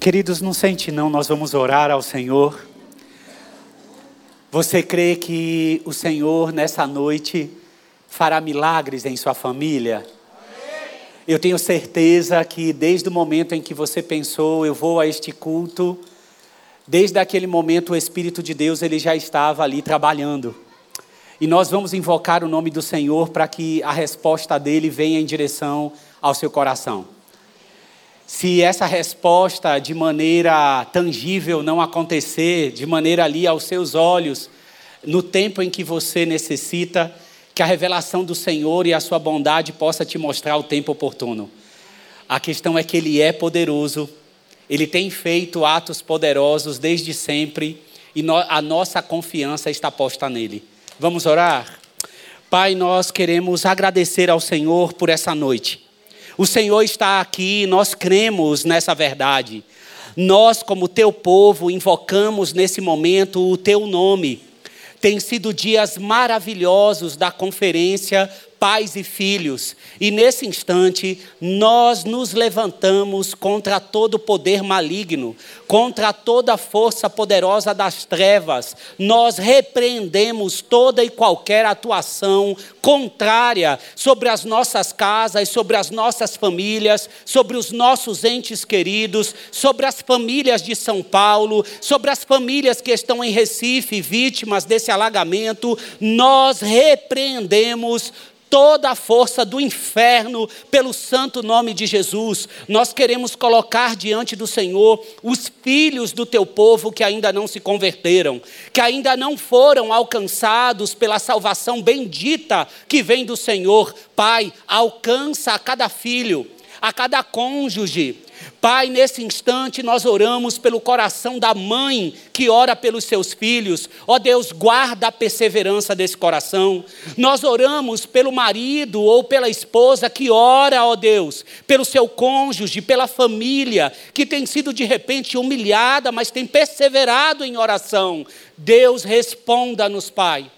Queridos, não sente não, nós vamos orar ao Senhor. Você crê que o Senhor nessa noite fará milagres em sua família? Eu tenho certeza que desde o momento em que você pensou, eu vou a este culto, desde aquele momento o Espírito de Deus ele já estava ali trabalhando. E nós vamos invocar o nome do Senhor para que a resposta dele venha em direção ao seu coração. Se essa resposta de maneira tangível não acontecer, de maneira ali aos seus olhos, no tempo em que você necessita, que a revelação do Senhor e a sua bondade possa te mostrar o tempo oportuno. A questão é que Ele é poderoso, Ele tem feito atos poderosos desde sempre e a nossa confiança está posta nele. Vamos orar? Pai, nós queremos agradecer ao Senhor por essa noite. O Senhor está aqui, nós cremos nessa verdade. Nós, como teu povo, invocamos nesse momento o teu nome. Tem sido dias maravilhosos da conferência pais e filhos. E nesse instante, nós nos levantamos contra todo poder maligno, contra toda força poderosa das trevas. Nós repreendemos toda e qualquer atuação contrária sobre as nossas casas, sobre as nossas famílias, sobre os nossos entes queridos, sobre as famílias de São Paulo, sobre as famílias que estão em Recife, vítimas desse alagamento. Nós repreendemos toda a força do inferno pelo santo nome de Jesus. Nós queremos colocar diante do Senhor os filhos do teu povo que ainda não se converteram, que ainda não foram alcançados pela salvação bendita que vem do Senhor. Pai, alcança a cada filho, a cada cônjuge, Pai, nesse instante nós oramos pelo coração da mãe que ora pelos seus filhos. Ó Deus, guarda a perseverança desse coração. Nós oramos pelo marido ou pela esposa que ora, ó Deus, pelo seu cônjuge, pela família, que tem sido de repente humilhada, mas tem perseverado em oração. Deus, responda-nos, Pai.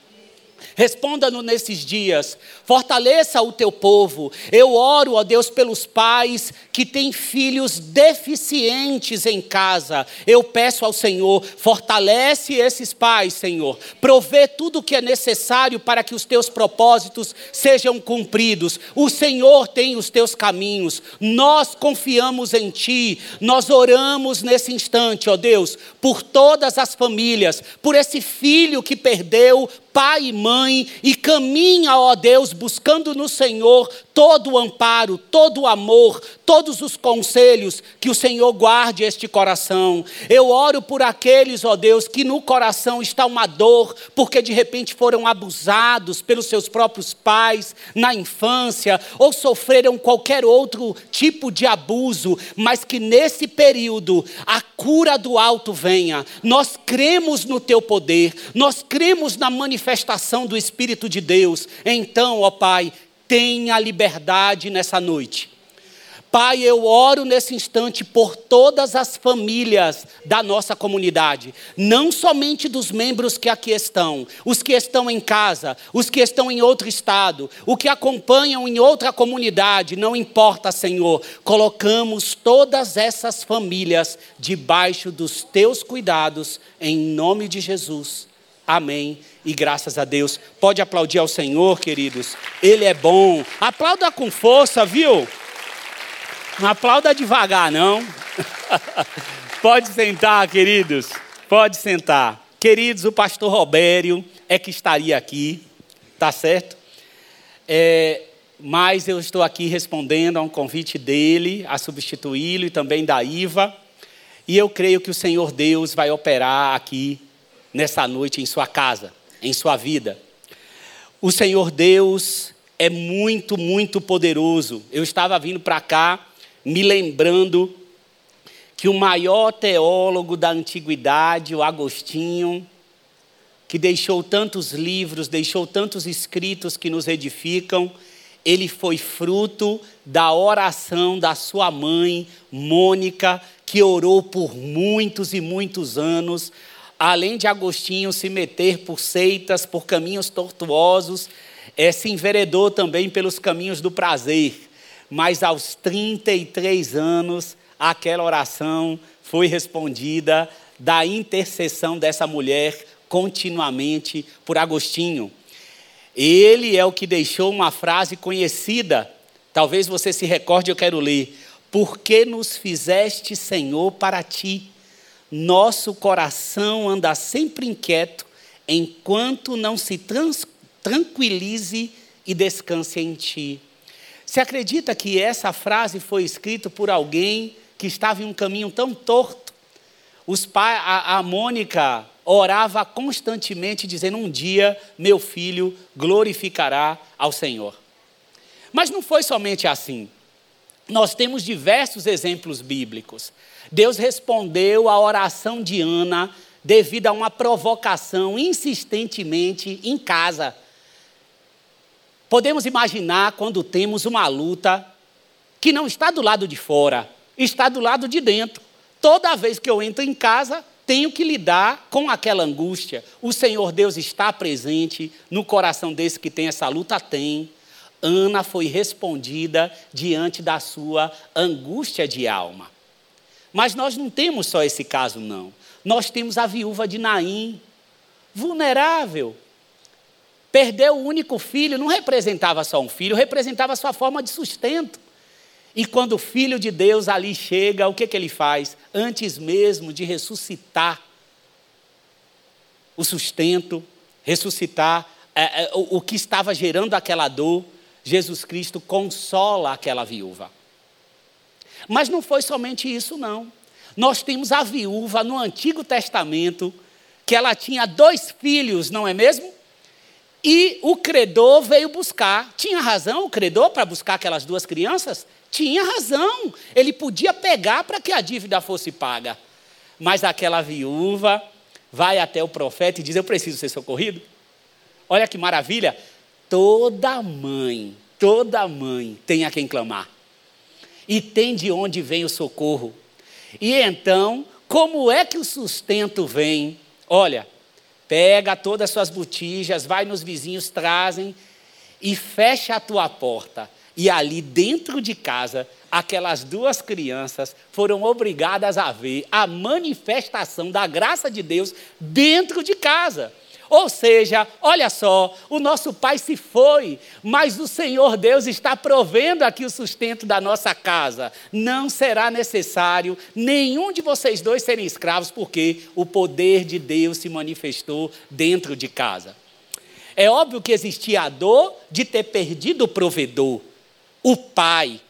Responda-nos nesses dias, fortaleça o teu povo. Eu oro, ó Deus, pelos pais que têm filhos deficientes em casa. Eu peço ao Senhor, fortalece esses pais, Senhor. Provê tudo o que é necessário para que os teus propósitos sejam cumpridos. O Senhor tem os teus caminhos. Nós confiamos em Ti. Nós oramos nesse instante, ó Deus, por todas as famílias, por esse filho que perdeu pai e mãe e caminha, ó Deus, buscando no Senhor todo o amparo, todo o amor, todos os conselhos, que o Senhor guarde este coração. Eu oro por aqueles, ó Deus, que no coração está uma dor, porque de repente foram abusados pelos seus próprios pais na infância, ou sofreram qualquer outro tipo de abuso, mas que nesse período a cura do alto venha. Nós cremos no teu poder, nós cremos na manifestação do Espírito de Deus. Então, ó Pai, tenha liberdade nessa noite. Pai, eu oro nesse instante por todas as famílias da nossa comunidade, não somente dos membros que aqui estão, os que estão em casa, os que estão em outro estado, o que acompanham em outra comunidade, não importa, Senhor. Colocamos todas essas famílias debaixo dos teus cuidados, em nome de Jesus. Amém. E graças a Deus. Pode aplaudir ao Senhor, queridos. Ele é bom. Aplauda com força, viu? Não aplauda devagar, não. Pode sentar, queridos. Pode sentar. Queridos, o pastor Robério é que estaria aqui, tá certo? É, mas eu estou aqui respondendo a um convite dele a substituí-lo e também da Iva. E eu creio que o Senhor Deus vai operar aqui nessa noite em sua casa, em sua vida. O Senhor Deus é muito, muito poderoso. Eu estava vindo para cá me lembrando que o maior teólogo da antiguidade, o Agostinho, que deixou tantos livros, deixou tantos escritos que nos edificam, ele foi fruto da oração da sua mãe, Mônica, que orou por muitos e muitos anos além de Agostinho se meter por seitas, por caminhos tortuosos, é, se enveredou também pelos caminhos do prazer. Mas aos 33 anos, aquela oração foi respondida da intercessão dessa mulher continuamente por Agostinho. Ele é o que deixou uma frase conhecida, talvez você se recorde, eu quero ler. Por que nos fizeste, Senhor, para ti? Nosso coração anda sempre inquieto, enquanto não se trans, tranquilize e descanse em ti. Você acredita que essa frase foi escrita por alguém que estava em um caminho tão torto? Os pai, a, a Mônica orava constantemente, dizendo: Um dia meu filho glorificará ao Senhor. Mas não foi somente assim. Nós temos diversos exemplos bíblicos. Deus respondeu à oração de Ana devido a uma provocação insistentemente em casa. Podemos imaginar quando temos uma luta que não está do lado de fora, está do lado de dentro. Toda vez que eu entro em casa, tenho que lidar com aquela angústia. O Senhor Deus está presente no coração desse que tem essa luta? Tem. Ana foi respondida diante da sua angústia de alma. Mas nós não temos só esse caso, não. Nós temos a viúva de Naim, vulnerável. Perdeu o único filho, não representava só um filho, representava sua forma de sustento. E quando o Filho de Deus ali chega, o que, que ele faz? Antes mesmo de ressuscitar o sustento, ressuscitar é, é, o, o que estava gerando aquela dor, Jesus Cristo consola aquela viúva. Mas não foi somente isso, não. Nós temos a viúva no Antigo Testamento, que ela tinha dois filhos, não é mesmo? E o credor veio buscar. Tinha razão o credor para buscar aquelas duas crianças? Tinha razão. Ele podia pegar para que a dívida fosse paga. Mas aquela viúva vai até o profeta e diz: Eu preciso ser socorrido. Olha que maravilha. Toda mãe, toda mãe tem a quem clamar. E tem de onde vem o socorro. E então, como é que o sustento vem? Olha, pega todas as suas botijas, vai nos vizinhos, trazem e fecha a tua porta. E ali dentro de casa, aquelas duas crianças foram obrigadas a ver a manifestação da graça de Deus dentro de casa. Ou seja, olha só, o nosso pai se foi, mas o Senhor Deus está provendo aqui o sustento da nossa casa. Não será necessário nenhum de vocês dois serem escravos, porque o poder de Deus se manifestou dentro de casa. É óbvio que existia a dor de ter perdido o provedor, o pai.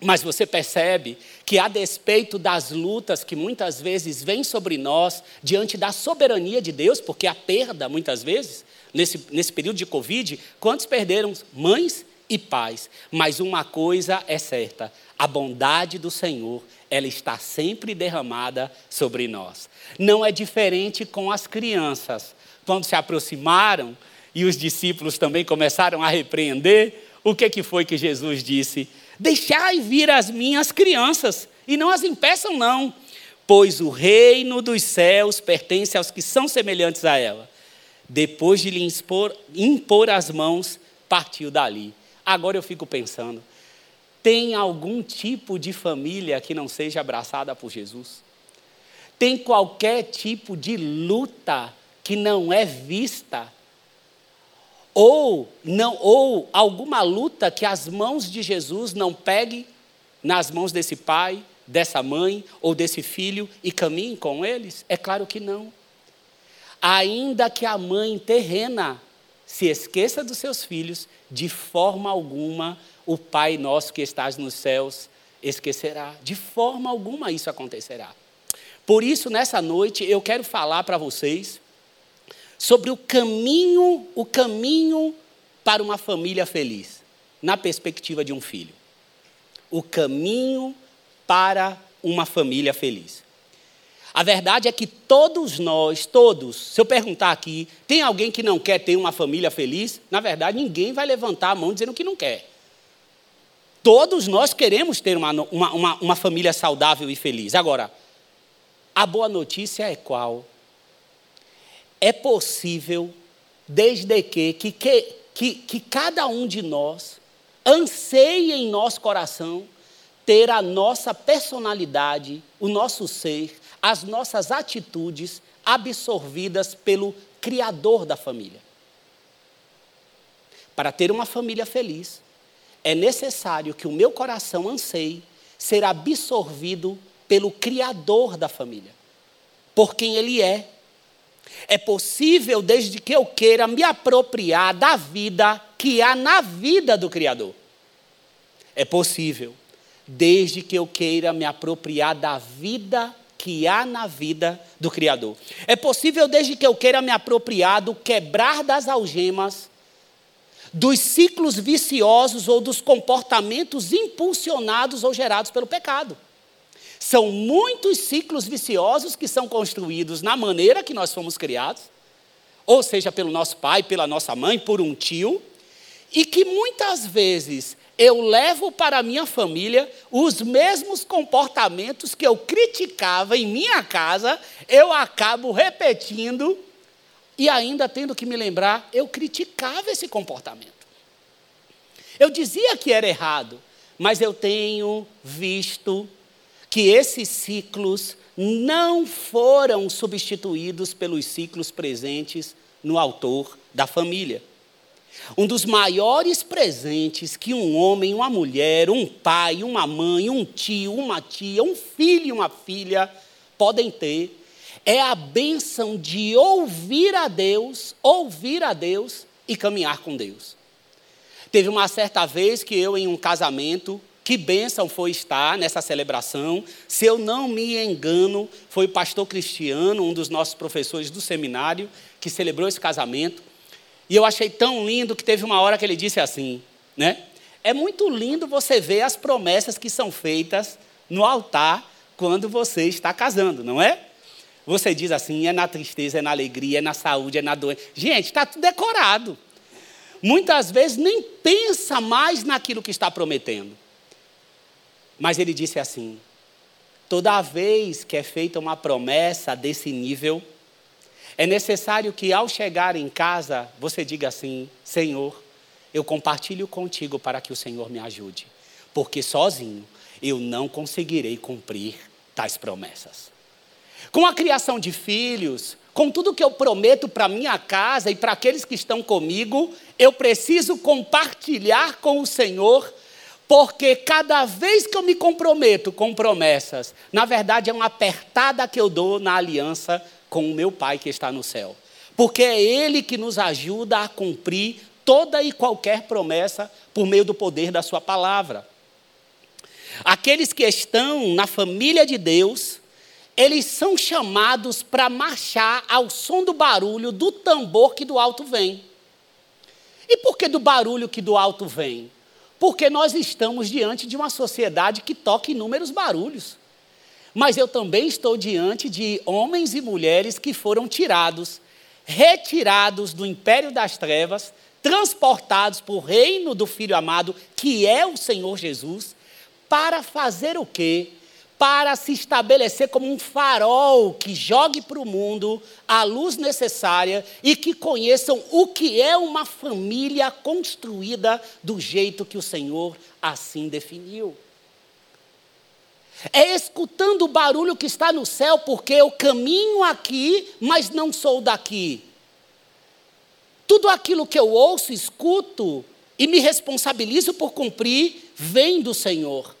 Mas você percebe que, a despeito das lutas que muitas vezes vêm sobre nós, diante da soberania de Deus, porque a perda, muitas vezes, nesse, nesse período de Covid, quantos perderam mães e pais? Mas uma coisa é certa: a bondade do Senhor, ela está sempre derramada sobre nós. Não é diferente com as crianças. Quando se aproximaram e os discípulos também começaram a repreender, o que, que foi que Jesus disse? Deixai vir as minhas crianças, e não as impeçam, não, pois o reino dos céus pertence aos que são semelhantes a ela. Depois de lhe impor, impor as mãos, partiu dali. Agora eu fico pensando: tem algum tipo de família que não seja abraçada por Jesus? Tem qualquer tipo de luta que não é vista ou não ou alguma luta que as mãos de Jesus não peguem nas mãos desse pai, dessa mãe ou desse filho e caminhem com eles? É claro que não. Ainda que a mãe terrena se esqueça dos seus filhos, de forma alguma o Pai nosso que estás nos céus esquecerá. De forma alguma isso acontecerá. Por isso, nessa noite, eu quero falar para vocês sobre o caminho, o caminho para uma família feliz, na perspectiva de um filho. O caminho para uma família feliz. A verdade é que todos nós, todos, se eu perguntar aqui, tem alguém que não quer ter uma família feliz? Na verdade, ninguém vai levantar a mão dizendo que não quer. Todos nós queremos ter uma, uma, uma, uma família saudável e feliz. Agora, a boa notícia é qual? É possível, desde que, que, que, que cada um de nós anseie em nosso coração ter a nossa personalidade, o nosso ser, as nossas atitudes absorvidas pelo Criador da família. Para ter uma família feliz, é necessário que o meu coração anseie ser absorvido pelo Criador da família, por quem Ele é. É possível desde que eu queira me apropriar da vida que há na vida do Criador. É possível desde que eu queira me apropriar da vida que há na vida do Criador. É possível desde que eu queira me apropriar do quebrar das algemas, dos ciclos viciosos ou dos comportamentos impulsionados ou gerados pelo pecado. São muitos ciclos viciosos que são construídos na maneira que nós fomos criados, ou seja, pelo nosso pai, pela nossa mãe, por um tio, e que muitas vezes eu levo para a minha família os mesmos comportamentos que eu criticava em minha casa, eu acabo repetindo e ainda tendo que me lembrar, eu criticava esse comportamento. Eu dizia que era errado, mas eu tenho visto que esses ciclos não foram substituídos pelos ciclos presentes no autor da família. Um dos maiores presentes que um homem, uma mulher, um pai, uma mãe, um tio, uma tia, um filho e uma filha podem ter é a bênção de ouvir a Deus, ouvir a Deus e caminhar com Deus. Teve uma certa vez que eu, em um casamento, que bênção foi estar nessa celebração. Se eu não me engano, foi o pastor Cristiano, um dos nossos professores do seminário, que celebrou esse casamento. E eu achei tão lindo que teve uma hora que ele disse assim, né? É muito lindo você ver as promessas que são feitas no altar quando você está casando, não é? Você diz assim, é na tristeza, é na alegria, é na saúde, é na doença. Gente, está tudo decorado. Muitas vezes nem pensa mais naquilo que está prometendo. Mas ele disse assim: toda vez que é feita uma promessa desse nível, é necessário que ao chegar em casa você diga assim: Senhor, eu compartilho contigo para que o Senhor me ajude, porque sozinho eu não conseguirei cumprir tais promessas. Com a criação de filhos, com tudo que eu prometo para minha casa e para aqueles que estão comigo, eu preciso compartilhar com o Senhor, porque cada vez que eu me comprometo com promessas, na verdade é uma apertada que eu dou na aliança com o meu Pai que está no céu. Porque é Ele que nos ajuda a cumprir toda e qualquer promessa por meio do poder da Sua palavra. Aqueles que estão na família de Deus, eles são chamados para marchar ao som do barulho do tambor que do alto vem. E por que do barulho que do alto vem? Porque nós estamos diante de uma sociedade que toca inúmeros barulhos. Mas eu também estou diante de homens e mulheres que foram tirados, retirados do império das trevas, transportados para o reino do Filho amado, que é o Senhor Jesus, para fazer o quê? Para se estabelecer como um farol que jogue para o mundo a luz necessária e que conheçam o que é uma família construída do jeito que o Senhor assim definiu. É escutando o barulho que está no céu, porque eu caminho aqui, mas não sou daqui. Tudo aquilo que eu ouço, escuto e me responsabilizo por cumprir, vem do Senhor.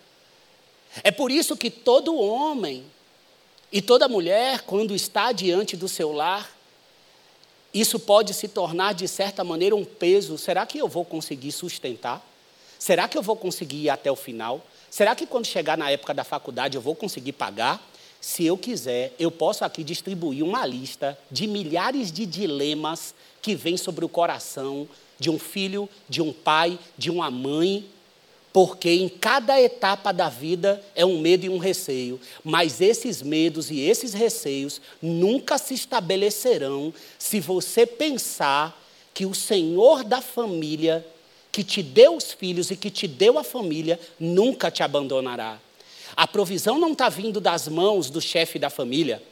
É por isso que todo homem e toda mulher, quando está diante do seu lar, isso pode se tornar, de certa maneira, um peso. Será que eu vou conseguir sustentar? Será que eu vou conseguir ir até o final? Será que quando chegar na época da faculdade eu vou conseguir pagar? Se eu quiser, eu posso aqui distribuir uma lista de milhares de dilemas que vêm sobre o coração de um filho, de um pai, de uma mãe, porque em cada etapa da vida é um medo e um receio, mas esses medos e esses receios nunca se estabelecerão se você pensar que o Senhor da família que te deu os filhos e que te deu a família, nunca te abandonará. A provisão não está vindo das mãos do chefe da família.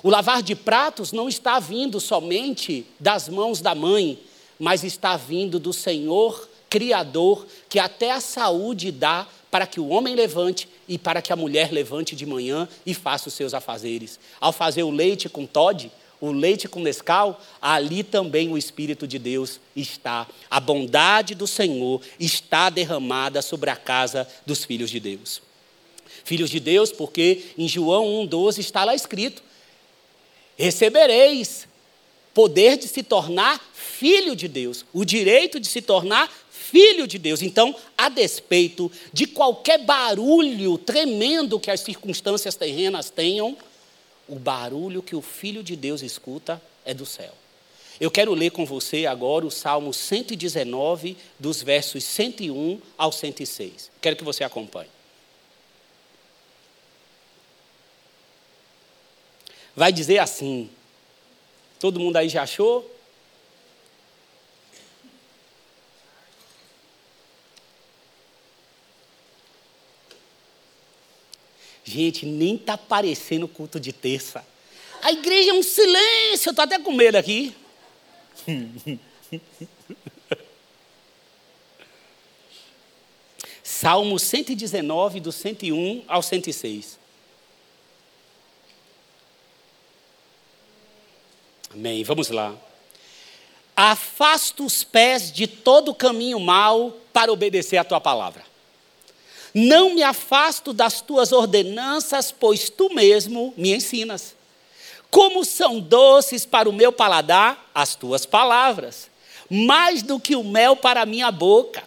O lavar de pratos não está vindo somente das mãos da mãe, mas está vindo do Senhor Criador, que até a saúde dá para que o homem levante e para que a mulher levante de manhã e faça os seus afazeres. Ao fazer o leite com Todd, o leite com Nescau, ali também o Espírito de Deus está. A bondade do Senhor está derramada sobre a casa dos filhos de Deus. Filhos de Deus, porque em João 1,12 está lá escrito: recebereis poder de se tornar filho de Deus, o direito de se tornar filho de Deus. Então, a despeito de qualquer barulho tremendo que as circunstâncias terrenas tenham, o barulho que o filho de Deus escuta é do céu. Eu quero ler com você agora o Salmo 119, dos versos 101 ao 106. Quero que você acompanhe. Vai dizer assim: todo mundo aí já achou? Gente, nem está parecendo culto de terça. A igreja é um silêncio, eu estou até com medo aqui. Salmo 119, do 101 ao 106. Amém. Vamos lá. Afasta os pés de todo caminho mau para obedecer a tua palavra. Não me afasto das tuas ordenanças, pois tu mesmo me ensinas. Como são doces para o meu paladar as tuas palavras, mais do que o mel para a minha boca.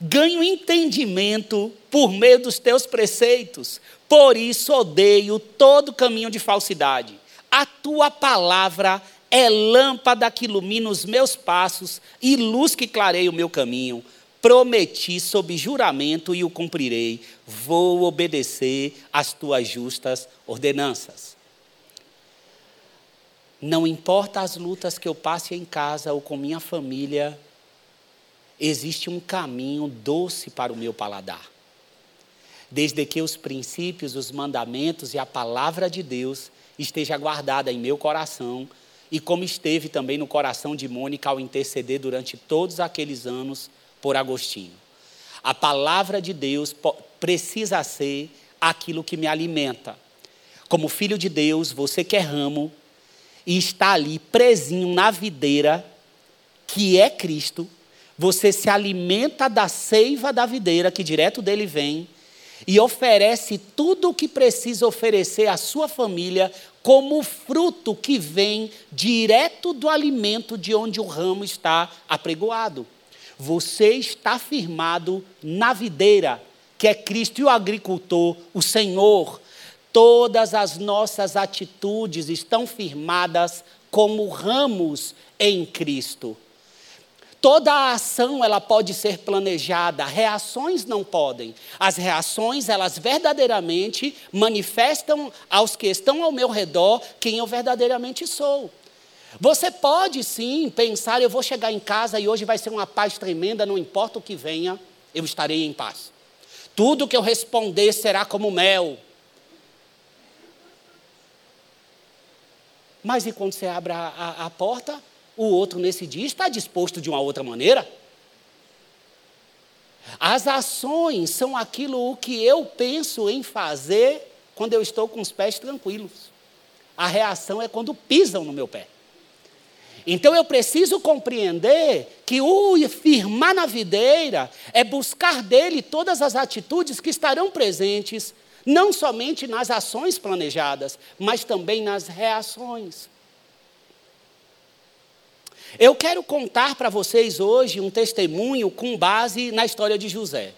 Ganho entendimento por meio dos teus preceitos, por isso odeio todo caminho de falsidade. A tua palavra é lâmpada que ilumina os meus passos e luz que clareia o meu caminho. Prometi sob juramento e o cumprirei. Vou obedecer às tuas justas ordenanças. Não importa as lutas que eu passe em casa ou com minha família, existe um caminho doce para o meu paladar. Desde que os princípios, os mandamentos e a palavra de Deus esteja guardada em meu coração, e como esteve também no coração de Mônica ao interceder durante todos aqueles anos por Agostinho. A palavra de Deus precisa ser aquilo que me alimenta. Como filho de Deus, você que é ramo e está ali presinho na videira, que é Cristo, você se alimenta da seiva da videira, que direto dele vem, e oferece tudo o que precisa oferecer à sua família como fruto que vem direto do alimento de onde o ramo está apregoado. Você está firmado na videira, que é Cristo, e o agricultor, o Senhor. Todas as nossas atitudes estão firmadas como ramos em Cristo. Toda a ação ela pode ser planejada, reações não podem. As reações, elas verdadeiramente manifestam aos que estão ao meu redor quem eu verdadeiramente sou. Você pode sim pensar, eu vou chegar em casa e hoje vai ser uma paz tremenda, não importa o que venha, eu estarei em paz. Tudo que eu responder será como mel. Mas e quando você abre a, a, a porta, o outro nesse dia está disposto de uma outra maneira? As ações são aquilo o que eu penso em fazer quando eu estou com os pés tranquilos. A reação é quando pisam no meu pé. Então eu preciso compreender que o firmar na videira é buscar dele todas as atitudes que estarão presentes, não somente nas ações planejadas, mas também nas reações. Eu quero contar para vocês hoje um testemunho com base na história de José.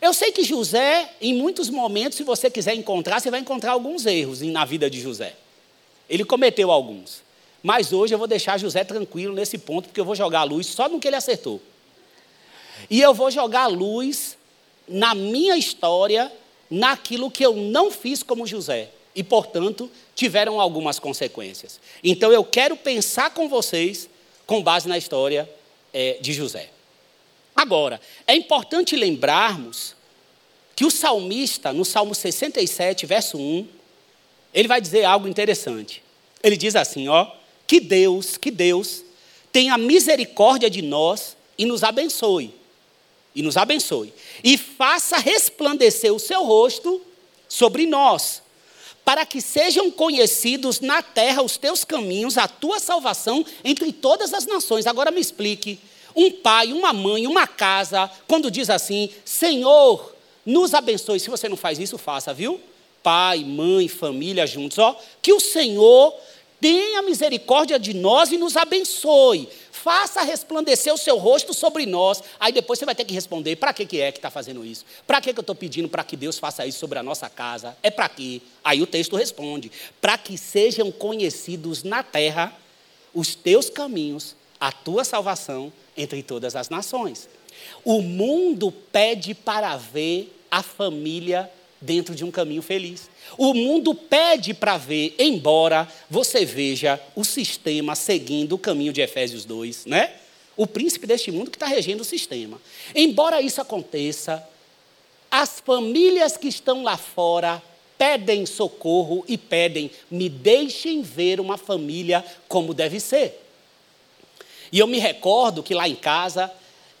Eu sei que José, em muitos momentos, se você quiser encontrar, você vai encontrar alguns erros na vida de José. Ele cometeu alguns. Mas hoje eu vou deixar José tranquilo nesse ponto, porque eu vou jogar a luz só no que ele acertou. E eu vou jogar a luz na minha história, naquilo que eu não fiz como José. E, portanto, tiveram algumas consequências. Então eu quero pensar com vocês com base na história é, de José. Agora, é importante lembrarmos que o salmista, no Salmo 67, verso 1, ele vai dizer algo interessante. Ele diz assim: ó que Deus, que Deus tenha misericórdia de nós e nos abençoe. e nos abençoe, e faça resplandecer o seu rosto sobre nós, para que sejam conhecidos na terra os teus caminhos, a tua salvação entre todas as nações. Agora me explique. Um pai, uma mãe, uma casa, quando diz assim: Senhor, nos abençoe. Se você não faz isso, faça, viu? Pai, mãe, família juntos, ó. Que o Senhor tenha misericórdia de nós e nos abençoe. Faça resplandecer o seu rosto sobre nós. Aí depois você vai ter que responder: para que, que é que está fazendo isso? Para que, que eu estou pedindo para que Deus faça isso sobre a nossa casa? É para quê? Aí o texto responde: para que sejam conhecidos na terra os teus caminhos, a tua salvação entre todas as nações. O mundo pede para ver a família dentro de um caminho feliz. O mundo pede para ver, embora você veja o sistema seguindo o caminho de Efésios 2, né? O príncipe deste mundo que está regendo o sistema. Embora isso aconteça, as famílias que estão lá fora pedem socorro e pedem, me deixem ver uma família como deve ser. E eu me recordo que lá em casa,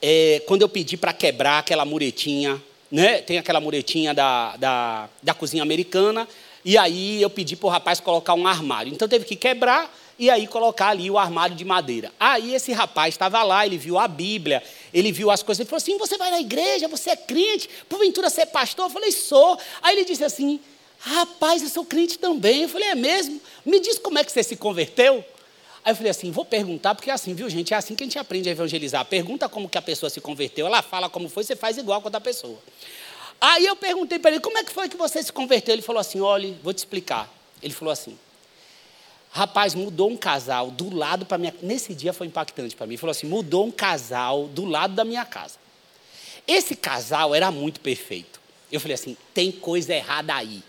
é, quando eu pedi para quebrar aquela muretinha né? Tem aquela muretinha da, da, da cozinha americana. E aí eu pedi para o rapaz colocar um armário. Então teve que quebrar e aí colocar ali o armário de madeira. Aí esse rapaz estava lá, ele viu a Bíblia, ele viu as coisas, ele falou assim: Você vai na igreja, você é crente, porventura você é pastor? Eu falei: Sou. Aí ele disse assim: Rapaz, eu sou crente também. Eu falei: É mesmo? Me diz como é que você se converteu? Aí eu falei assim, vou perguntar, porque é assim, viu, gente? É assim que a gente aprende a evangelizar. Pergunta como que a pessoa se converteu, ela fala como foi, você faz igual com a da pessoa. Aí eu perguntei para ele, como é que foi que você se converteu? Ele falou assim, olha, vou te explicar. Ele falou assim, rapaz, mudou um casal do lado para minha... Nesse dia foi impactante para mim. Ele falou assim, mudou um casal do lado da minha casa. Esse casal era muito perfeito. Eu falei assim, tem coisa errada aí.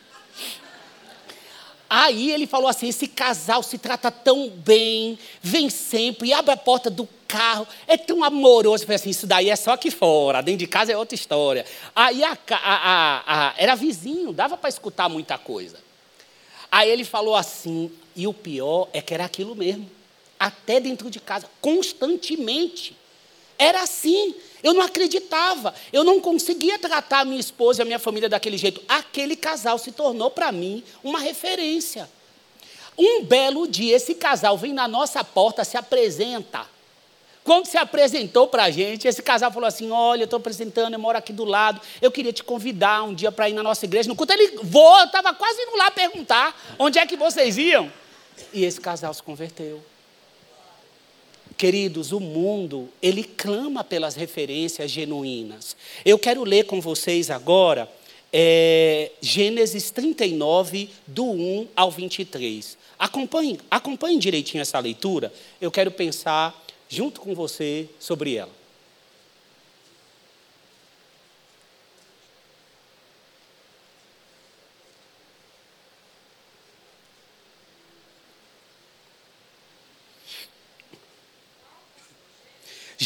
Aí ele falou assim: esse casal se trata tão bem, vem sempre, abre a porta do carro, é tão amoroso. Eu falei assim: isso daí é só aqui fora, dentro de casa é outra história. Aí a, a, a, era vizinho, dava para escutar muita coisa. Aí ele falou assim, e o pior é que era aquilo mesmo, até dentro de casa, constantemente. Era assim. Eu não acreditava. Eu não conseguia tratar a minha esposa e a minha família daquele jeito. Aquele casal se tornou para mim uma referência. Um belo dia, esse casal vem na nossa porta, se apresenta. Quando se apresentou para a gente, esse casal falou assim: Olha, eu estou apresentando, eu moro aqui do lado, eu queria te convidar um dia para ir na nossa igreja. No culto ele vou, eu estava quase indo lá perguntar onde é que vocês iam. E esse casal se converteu. Queridos, o mundo, ele clama pelas referências genuínas. Eu quero ler com vocês agora é, Gênesis 39, do 1 ao 23. Acompanhe, acompanhe direitinho essa leitura. Eu quero pensar junto com você sobre ela.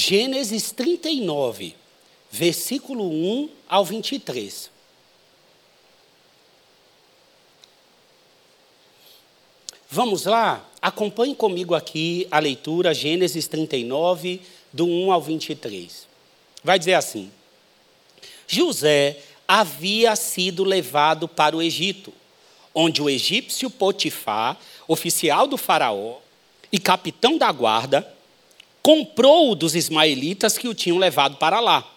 Gênesis 39, versículo 1 ao 23. Vamos lá? Acompanhe comigo aqui a leitura, Gênesis 39, do 1 ao 23. Vai dizer assim: José havia sido levado para o Egito, onde o egípcio Potifar, oficial do Faraó e capitão da guarda, comprou-o dos ismaelitas que o tinham levado para lá.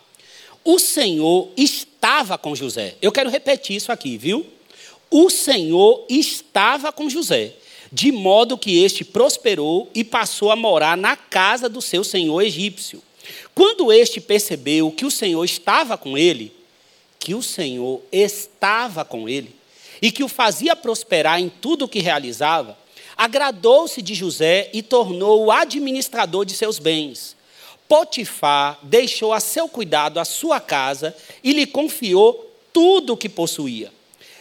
O Senhor estava com José. Eu quero repetir isso aqui, viu? O Senhor estava com José, de modo que este prosperou e passou a morar na casa do seu senhor egípcio. Quando este percebeu que o Senhor estava com ele, que o Senhor estava com ele e que o fazia prosperar em tudo o que realizava, agradou-se de José e tornou o administrador de seus bens. Potifar deixou a seu cuidado a sua casa e lhe confiou tudo o que possuía.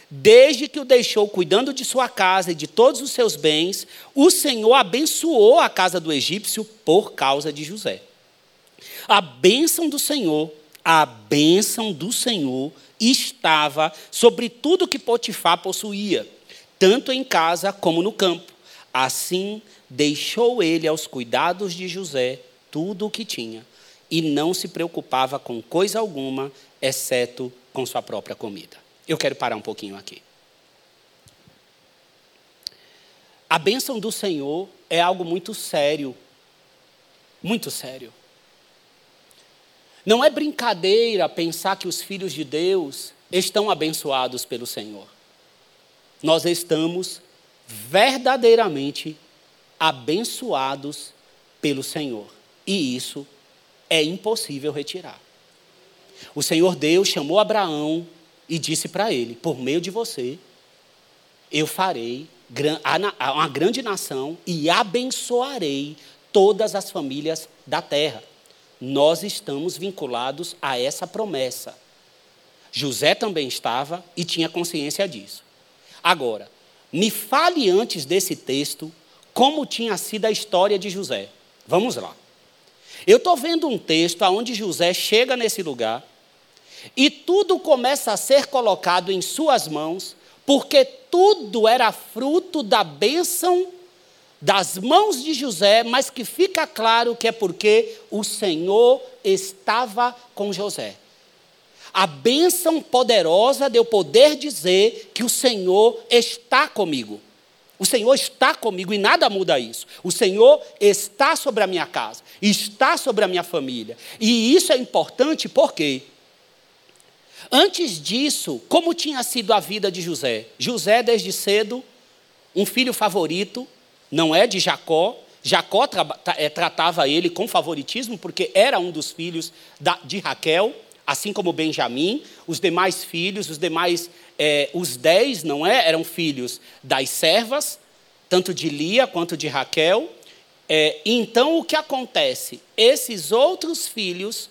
Desde que o deixou cuidando de sua casa e de todos os seus bens, o Senhor abençoou a casa do egípcio por causa de José. A bênção do Senhor, a bênção do Senhor estava sobre tudo que Potifar possuía, tanto em casa como no campo. Assim deixou ele aos cuidados de José tudo o que tinha. e não se preocupava com coisa alguma, exceto com sua própria comida. Eu quero parar um pouquinho aqui. A bênção do Senhor é algo muito sério. Muito sério. Não é brincadeira pensar que os filhos de Deus estão abençoados pelo Senhor. Nós estamos verdadeiramente abençoados pelo Senhor. E isso é impossível retirar. O Senhor Deus chamou Abraão e disse para ele: Por meio de você, eu farei uma grande nação e abençoarei todas as famílias da terra. Nós estamos vinculados a essa promessa. José também estava e tinha consciência disso. Agora, me fale antes desse texto como tinha sido a história de José. Vamos lá. Eu estou vendo um texto onde José chega nesse lugar e tudo começa a ser colocado em suas mãos, porque tudo era fruto da bênção das mãos de José, mas que fica claro que é porque o Senhor estava com José. A bênção poderosa de eu poder dizer que o Senhor está comigo. O Senhor está comigo e nada muda isso. O Senhor está sobre a minha casa, está sobre a minha família. E isso é importante porque, antes disso, como tinha sido a vida de José? José, desde cedo, um filho favorito, não é de Jacó. Jacó tra é, tratava ele com favoritismo, porque era um dos filhos da, de Raquel, assim como Benjamim. Os demais filhos, os demais é, os dez, não é? Eram filhos das servas, tanto de Lia quanto de Raquel. É, então o que acontece? Esses outros filhos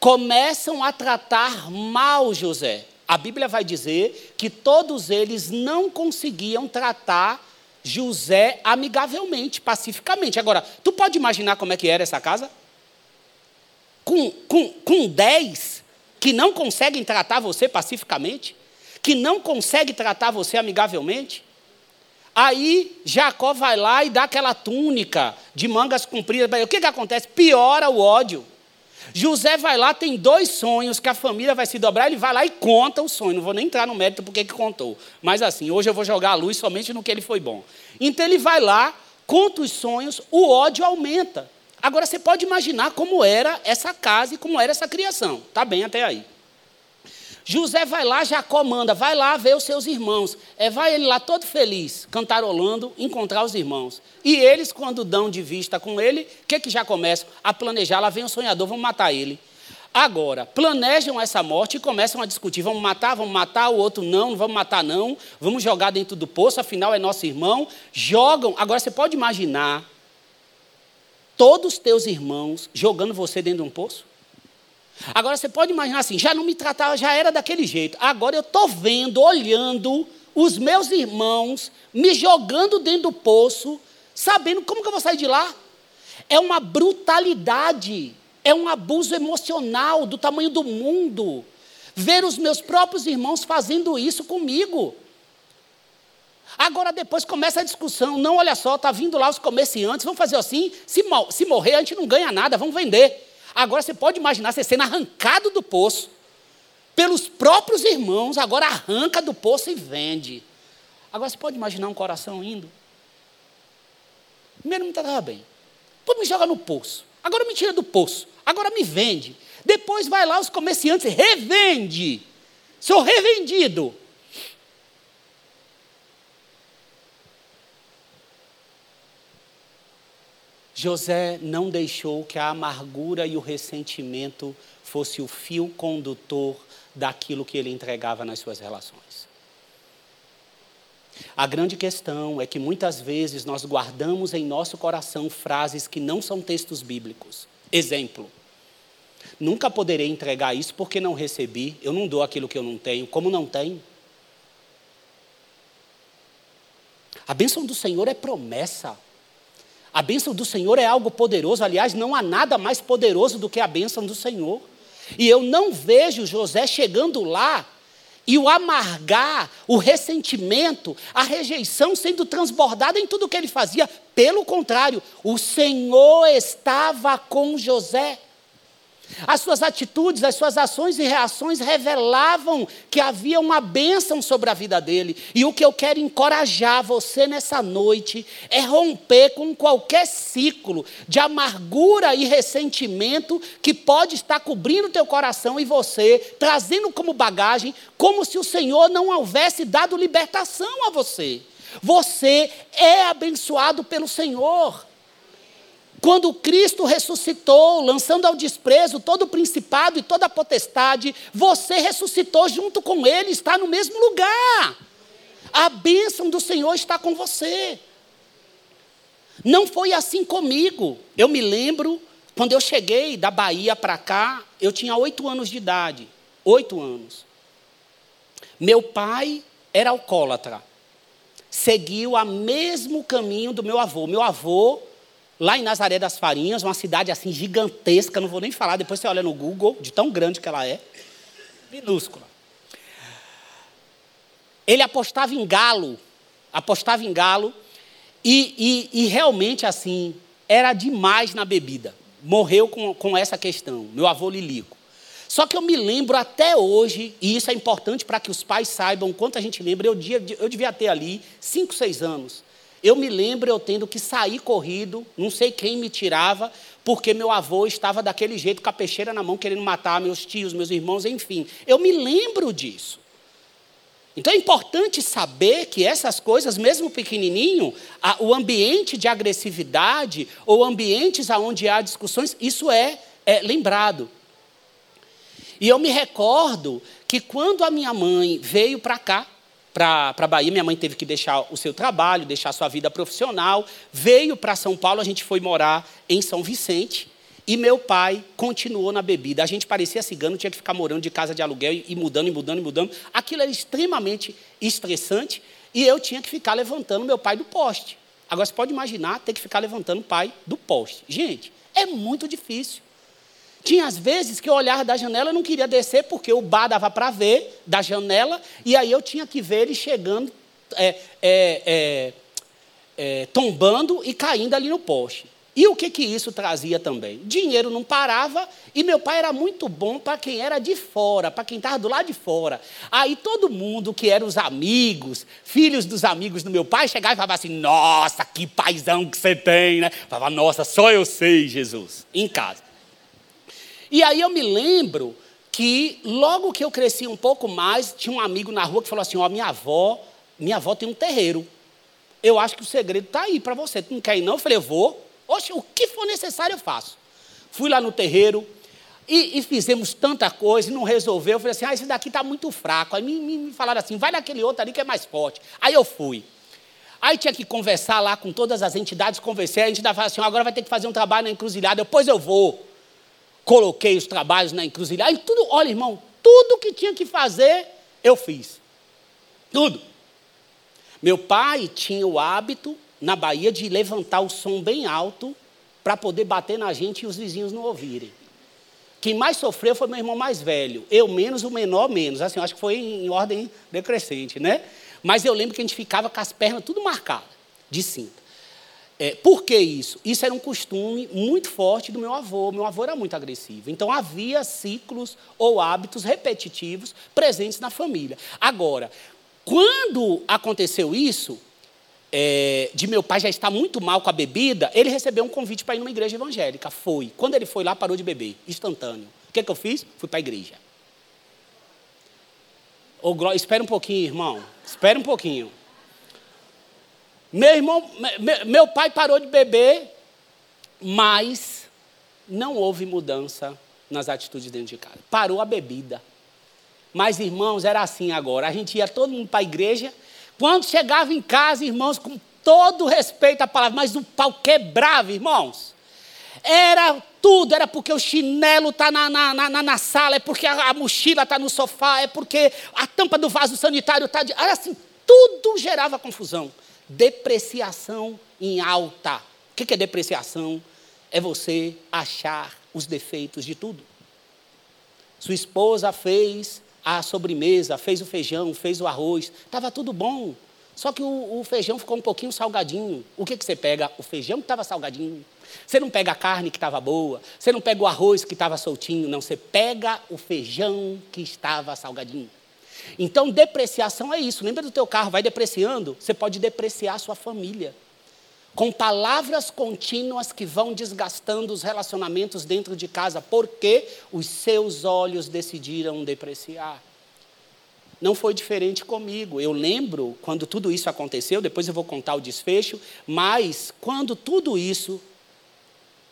começam a tratar mal José. A Bíblia vai dizer que todos eles não conseguiam tratar José amigavelmente, pacificamente. Agora, tu pode imaginar como é que era essa casa? Com, com, com dez que não conseguem tratar você pacificamente? que não consegue tratar você amigavelmente. Aí Jacó vai lá e dá aquela túnica de mangas compridas. O que, que acontece? Piora o ódio. José vai lá, tem dois sonhos que a família vai se dobrar, ele vai lá e conta o sonho. Não vou nem entrar no mérito porque que contou. Mas assim, hoje eu vou jogar a luz somente no que ele foi bom. Então ele vai lá, conta os sonhos, o ódio aumenta. Agora você pode imaginar como era essa casa e como era essa criação. Tá bem até aí. José vai lá, Jacó manda, vai lá ver os seus irmãos. É, vai ele lá todo feliz, cantarolando, encontrar os irmãos. E eles, quando dão de vista com ele, o que, que já começam? A planejar, lá vem o sonhador, vamos matar ele. Agora, planejam essa morte e começam a discutir: vamos matar, vamos matar, o outro não, não vamos matar, não, vamos jogar dentro do poço, afinal é nosso irmão. Jogam. Agora você pode imaginar todos os teus irmãos jogando você dentro de um poço? Agora você pode imaginar assim, já não me tratava, já era daquele jeito. Agora eu estou vendo, olhando os meus irmãos me jogando dentro do poço, sabendo como que eu vou sair de lá. É uma brutalidade, é um abuso emocional do tamanho do mundo. Ver os meus próprios irmãos fazendo isso comigo. Agora depois começa a discussão. Não, olha só, está vindo lá os comerciantes, vamos fazer assim, se, se morrer a gente não ganha nada, vamos vender. Agora você pode imaginar você sendo arrancado do poço pelos próprios irmãos, agora arranca do poço e vende. Agora você pode imaginar um coração indo. Primeiro me tratava bem. Depois me joga no poço. Agora me tira do poço. Agora me vende. Depois vai lá os comerciantes, revende. Sou revendido. José não deixou que a amargura e o ressentimento fosse o fio condutor daquilo que ele entregava nas suas relações. A grande questão é que muitas vezes nós guardamos em nosso coração frases que não são textos bíblicos. Exemplo: Nunca poderei entregar isso porque não recebi, eu não dou aquilo que eu não tenho, como não tenho. A bênção do Senhor é promessa. A bênção do Senhor é algo poderoso, aliás, não há nada mais poderoso do que a bênção do Senhor. E eu não vejo José chegando lá e o amargar, o ressentimento, a rejeição sendo transbordada em tudo que ele fazia. Pelo contrário, o Senhor estava com José. As suas atitudes, as suas ações e reações revelavam que havia uma bênção sobre a vida dele. E o que eu quero encorajar você nessa noite é romper com qualquer ciclo de amargura e ressentimento que pode estar cobrindo teu coração e você, trazendo como bagagem, como se o Senhor não houvesse dado libertação a você. Você é abençoado pelo Senhor. Quando Cristo ressuscitou, lançando ao desprezo todo o principado e toda a potestade, você ressuscitou junto com ele, está no mesmo lugar. A bênção do Senhor está com você. Não foi assim comigo. Eu me lembro, quando eu cheguei da Bahia para cá, eu tinha oito anos de idade. Oito anos. Meu pai era alcoólatra. Seguiu o mesmo caminho do meu avô. Meu avô lá em Nazaré das Farinhas, uma cidade assim gigantesca, não vou nem falar, depois você olha no Google, de tão grande que ela é, minúscula. Ele apostava em galo, apostava em galo, e, e, e realmente assim, era demais na bebida. Morreu com, com essa questão, meu avô Lilico. Só que eu me lembro até hoje, e isso é importante para que os pais saibam quanto a gente lembra, eu, eu devia ter ali 5, 6 anos. Eu me lembro eu tendo que sair corrido, não sei quem me tirava, porque meu avô estava daquele jeito, com a peixeira na mão, querendo matar meus tios, meus irmãos, enfim. Eu me lembro disso. Então é importante saber que essas coisas, mesmo pequenininho, a, o ambiente de agressividade ou ambientes onde há discussões, isso é, é lembrado. E eu me recordo que quando a minha mãe veio para cá, para a Bahia. Minha mãe teve que deixar o seu trabalho, deixar a sua vida profissional. Veio para São Paulo, a gente foi morar em São Vicente. E meu pai continuou na bebida. A gente parecia cigano, tinha que ficar morando de casa de aluguel e mudando, e mudando, e mudando. Aquilo era extremamente estressante. E eu tinha que ficar levantando meu pai do poste. Agora, você pode imaginar ter que ficar levantando o pai do poste. Gente, é muito difícil. Tinha às vezes que eu olhava da janela e não queria descer, porque o bar dava para ver da janela, e aí eu tinha que ver ele chegando, é, é, é, é, tombando e caindo ali no poste. E o que, que isso trazia também? Dinheiro não parava e meu pai era muito bom para quem era de fora, para quem estava do lado de fora. Aí todo mundo que eram os amigos, filhos dos amigos do meu pai, chegava e falava assim: Nossa, que paizão que você tem, né? Falava, Nossa, só eu sei, Jesus, em casa. E aí eu me lembro que logo que eu cresci um pouco mais, tinha um amigo na rua que falou assim: Ó, oh, minha avó, minha avó tem um terreiro. Eu acho que o segredo está aí para você. Tu não quer ir, não? Eu falei, eu vou. Oxe, o que for necessário eu faço. Fui lá no terreiro e, e fizemos tanta coisa e não resolveu. Eu falei assim: ah, esse daqui está muito fraco. Aí me, me, me falaram assim: vai naquele outro ali que é mais forte. Aí eu fui. Aí tinha que conversar lá com todas as entidades, conversei. A gente ainda assim: agora vai ter que fazer um trabalho na encruzilhada. Depois eu vou coloquei os trabalhos na encruzilhada, e tudo, olha, irmão, tudo que tinha que fazer, eu fiz. Tudo. Meu pai tinha o hábito, na Bahia, de levantar o som bem alto para poder bater na gente e os vizinhos não ouvirem. Quem mais sofreu foi meu irmão mais velho. Eu menos, o menor menos. Assim, acho que foi em ordem decrescente, né? Mas eu lembro que a gente ficava com as pernas tudo marcadas, de cinta. É, por que isso? Isso era um costume muito forte do meu avô. Meu avô era muito agressivo. Então havia ciclos ou hábitos repetitivos presentes na família. Agora, quando aconteceu isso, é, de meu pai já estar muito mal com a bebida, ele recebeu um convite para ir numa igreja evangélica. Foi. Quando ele foi lá, parou de beber, instantâneo. O que, é que eu fiz? Fui para a igreja. Oh, espera um pouquinho, irmão. Espera um pouquinho. Meu irmão, meu pai parou de beber, mas não houve mudança nas atitudes dentro de casa. Parou a bebida. Mas, irmãos, era assim agora. A gente ia todo mundo para a igreja. Quando chegava em casa, irmãos, com todo respeito à palavra, mas o pau quebrava, irmãos. Era tudo, era porque o chinelo está na, na, na, na, sala, é porque a, a mochila está no sofá, é porque a tampa do vaso sanitário está. De... Era assim, tudo gerava confusão depreciação em alta. O que é depreciação? É você achar os defeitos de tudo. Sua esposa fez a sobremesa, fez o feijão, fez o arroz, estava tudo bom. Só que o, o, feijão ficou um pouquinho salgadinho. O que, que você pega? O feijão que estava salgadinho. Você não pega a carne que estava boa. Você não pega o arroz que estava soltinho. Não, você pega o feijão que estava salgadinho. Então, depreciação é isso. Lembra do teu carro, vai depreciando? Você pode depreciar a sua família. Com palavras contínuas que vão desgastando os relacionamentos dentro de casa, porque os seus olhos decidiram depreciar. Não foi diferente comigo. Eu lembro quando tudo isso aconteceu, depois eu vou contar o desfecho, mas quando tudo isso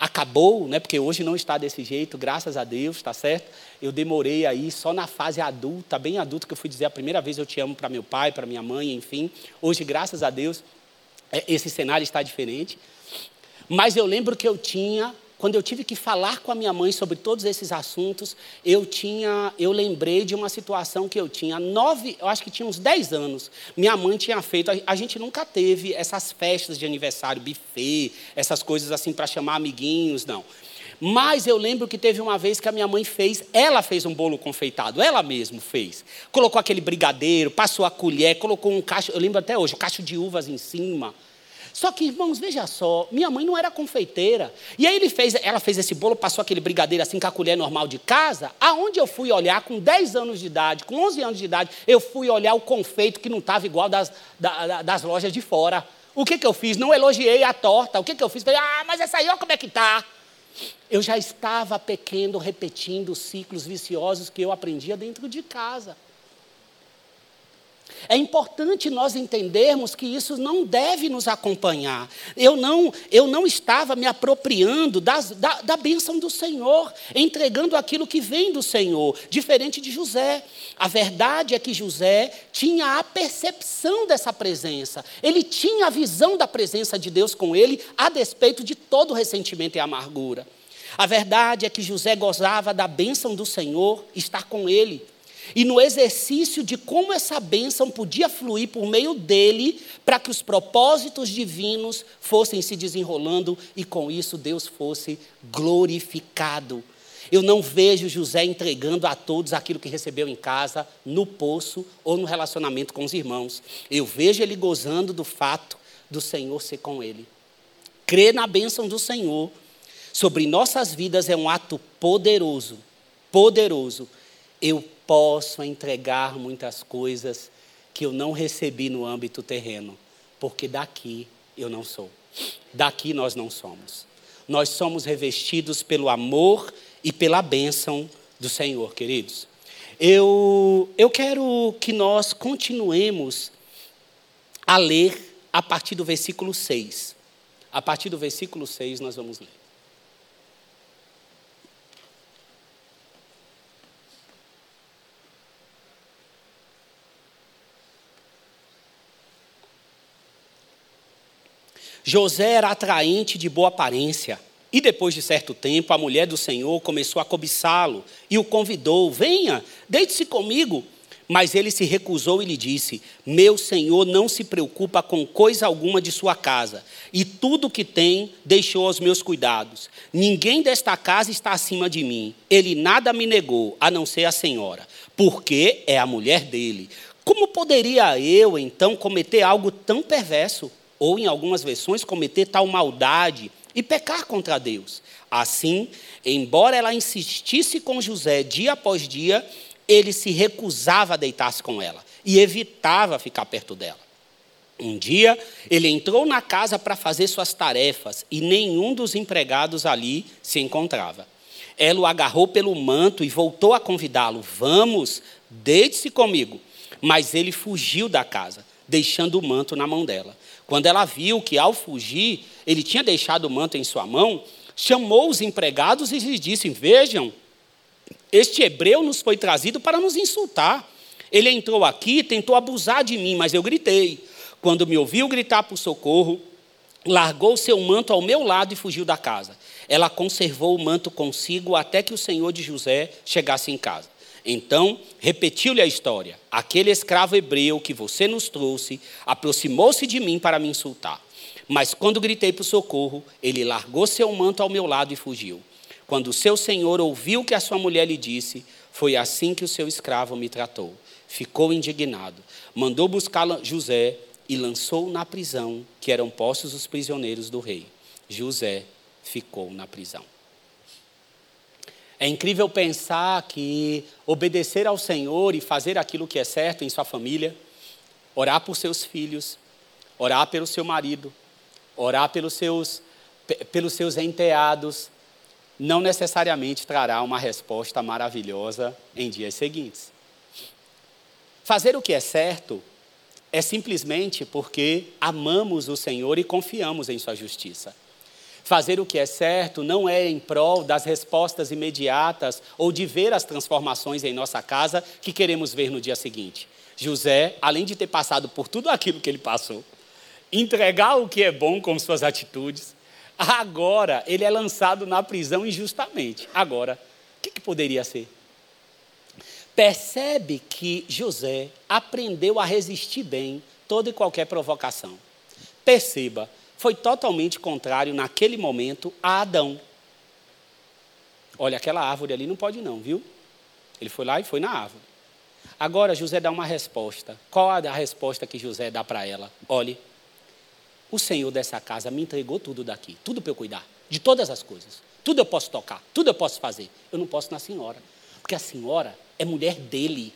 acabou, né, porque hoje não está desse jeito, graças a Deus, está certo? Eu demorei aí só na fase adulta, bem adulta, que eu fui dizer a primeira vez eu te amo para meu pai, para minha mãe, enfim. Hoje, graças a Deus, é, esse cenário está diferente. Mas eu lembro que eu tinha quando eu tive que falar com a minha mãe sobre todos esses assuntos, eu tinha, eu lembrei de uma situação que eu tinha nove, eu acho que tinha uns dez anos. Minha mãe tinha feito, a, a gente nunca teve essas festas de aniversário, buffet, essas coisas assim para chamar amiguinhos, não. Mas eu lembro que teve uma vez que a minha mãe fez, ela fez um bolo confeitado, ela mesma fez. Colocou aquele brigadeiro, passou a colher, colocou um cacho, eu lembro até hoje, um cacho de uvas em cima. Só que, irmãos, veja só, minha mãe não era confeiteira. E aí ele fez, ela fez esse bolo, passou aquele brigadeiro assim com a colher normal de casa. Aonde eu fui olhar com 10 anos de idade, com 11 anos de idade, eu fui olhar o confeito que não estava igual das, das lojas de fora. O que, que eu fiz? Não elogiei a torta. O que, que eu fiz? Falei, ah, mas essa aí, olha como é que está. Eu já estava pequeno, repetindo ciclos viciosos que eu aprendia dentro de casa. É importante nós entendermos que isso não deve nos acompanhar. Eu não, eu não estava me apropriando das, da, da bênção do Senhor, entregando aquilo que vem do Senhor, diferente de José. A verdade é que José tinha a percepção dessa presença, ele tinha a visão da presença de Deus com ele, a despeito de todo ressentimento e amargura. A verdade é que José gozava da bênção do Senhor estar com ele e no exercício de como essa bênção podia fluir por meio dele, para que os propósitos divinos fossem se desenrolando e com isso Deus fosse glorificado. Eu não vejo José entregando a todos aquilo que recebeu em casa, no poço ou no relacionamento com os irmãos. Eu vejo ele gozando do fato do Senhor ser com ele. Crer na bênção do Senhor sobre nossas vidas é um ato poderoso, poderoso. Eu posso entregar muitas coisas que eu não recebi no âmbito terreno, porque daqui eu não sou. Daqui nós não somos. Nós somos revestidos pelo amor e pela bênção do Senhor, queridos. Eu, eu quero que nós continuemos a ler a partir do versículo 6. A partir do versículo 6 nós vamos ler. José era atraente de boa aparência. E depois de certo tempo, a mulher do Senhor começou a cobiçá-lo e o convidou: Venha, deite-se comigo. Mas ele se recusou e lhe disse: Meu senhor não se preocupa com coisa alguma de sua casa, e tudo que tem deixou aos meus cuidados. Ninguém desta casa está acima de mim. Ele nada me negou, a não ser a senhora, porque é a mulher dele. Como poderia eu, então, cometer algo tão perverso? Ou em algumas versões, cometer tal maldade e pecar contra Deus. Assim, embora ela insistisse com José dia após dia, ele se recusava a deitar-se com ela e evitava ficar perto dela. Um dia, ele entrou na casa para fazer suas tarefas e nenhum dos empregados ali se encontrava. Ela o agarrou pelo manto e voltou a convidá-lo: Vamos, deite-se comigo. Mas ele fugiu da casa, deixando o manto na mão dela. Quando ela viu que ao fugir ele tinha deixado o manto em sua mão, chamou os empregados e lhes disse: Vejam, este hebreu nos foi trazido para nos insultar. Ele entrou aqui e tentou abusar de mim, mas eu gritei. Quando me ouviu gritar por socorro, largou seu manto ao meu lado e fugiu da casa. Ela conservou o manto consigo até que o senhor de José chegasse em casa. Então, repetiu-lhe a história. Aquele escravo hebreu que você nos trouxe aproximou-se de mim para me insultar. Mas quando gritei por socorro, ele largou seu manto ao meu lado e fugiu. Quando o seu senhor ouviu o que a sua mulher lhe disse, foi assim que o seu escravo me tratou. Ficou indignado. Mandou buscar José e lançou na prisão, que eram postos os prisioneiros do rei. José ficou na prisão. É incrível pensar que obedecer ao Senhor e fazer aquilo que é certo em sua família, orar por seus filhos, orar pelo seu marido, orar pelos seus, pelos seus enteados, não necessariamente trará uma resposta maravilhosa em dias seguintes. Fazer o que é certo é simplesmente porque amamos o Senhor e confiamos em Sua justiça. Fazer o que é certo não é em prol das respostas imediatas ou de ver as transformações em nossa casa que queremos ver no dia seguinte. José, além de ter passado por tudo aquilo que ele passou, entregar o que é bom com suas atitudes, agora ele é lançado na prisão injustamente. Agora, o que, que poderia ser? percebe que José aprendeu a resistir bem toda e qualquer provocação. Perceba, foi totalmente contrário naquele momento a Adão. Olha, aquela árvore ali não pode não, viu? Ele foi lá e foi na árvore. Agora José dá uma resposta. Qual a resposta que José dá para ela? Olhe, o Senhor dessa casa me entregou tudo daqui, tudo para eu cuidar, de todas as coisas. Tudo eu posso tocar, tudo eu posso fazer. Eu não posso na senhora, porque a senhora é mulher dele.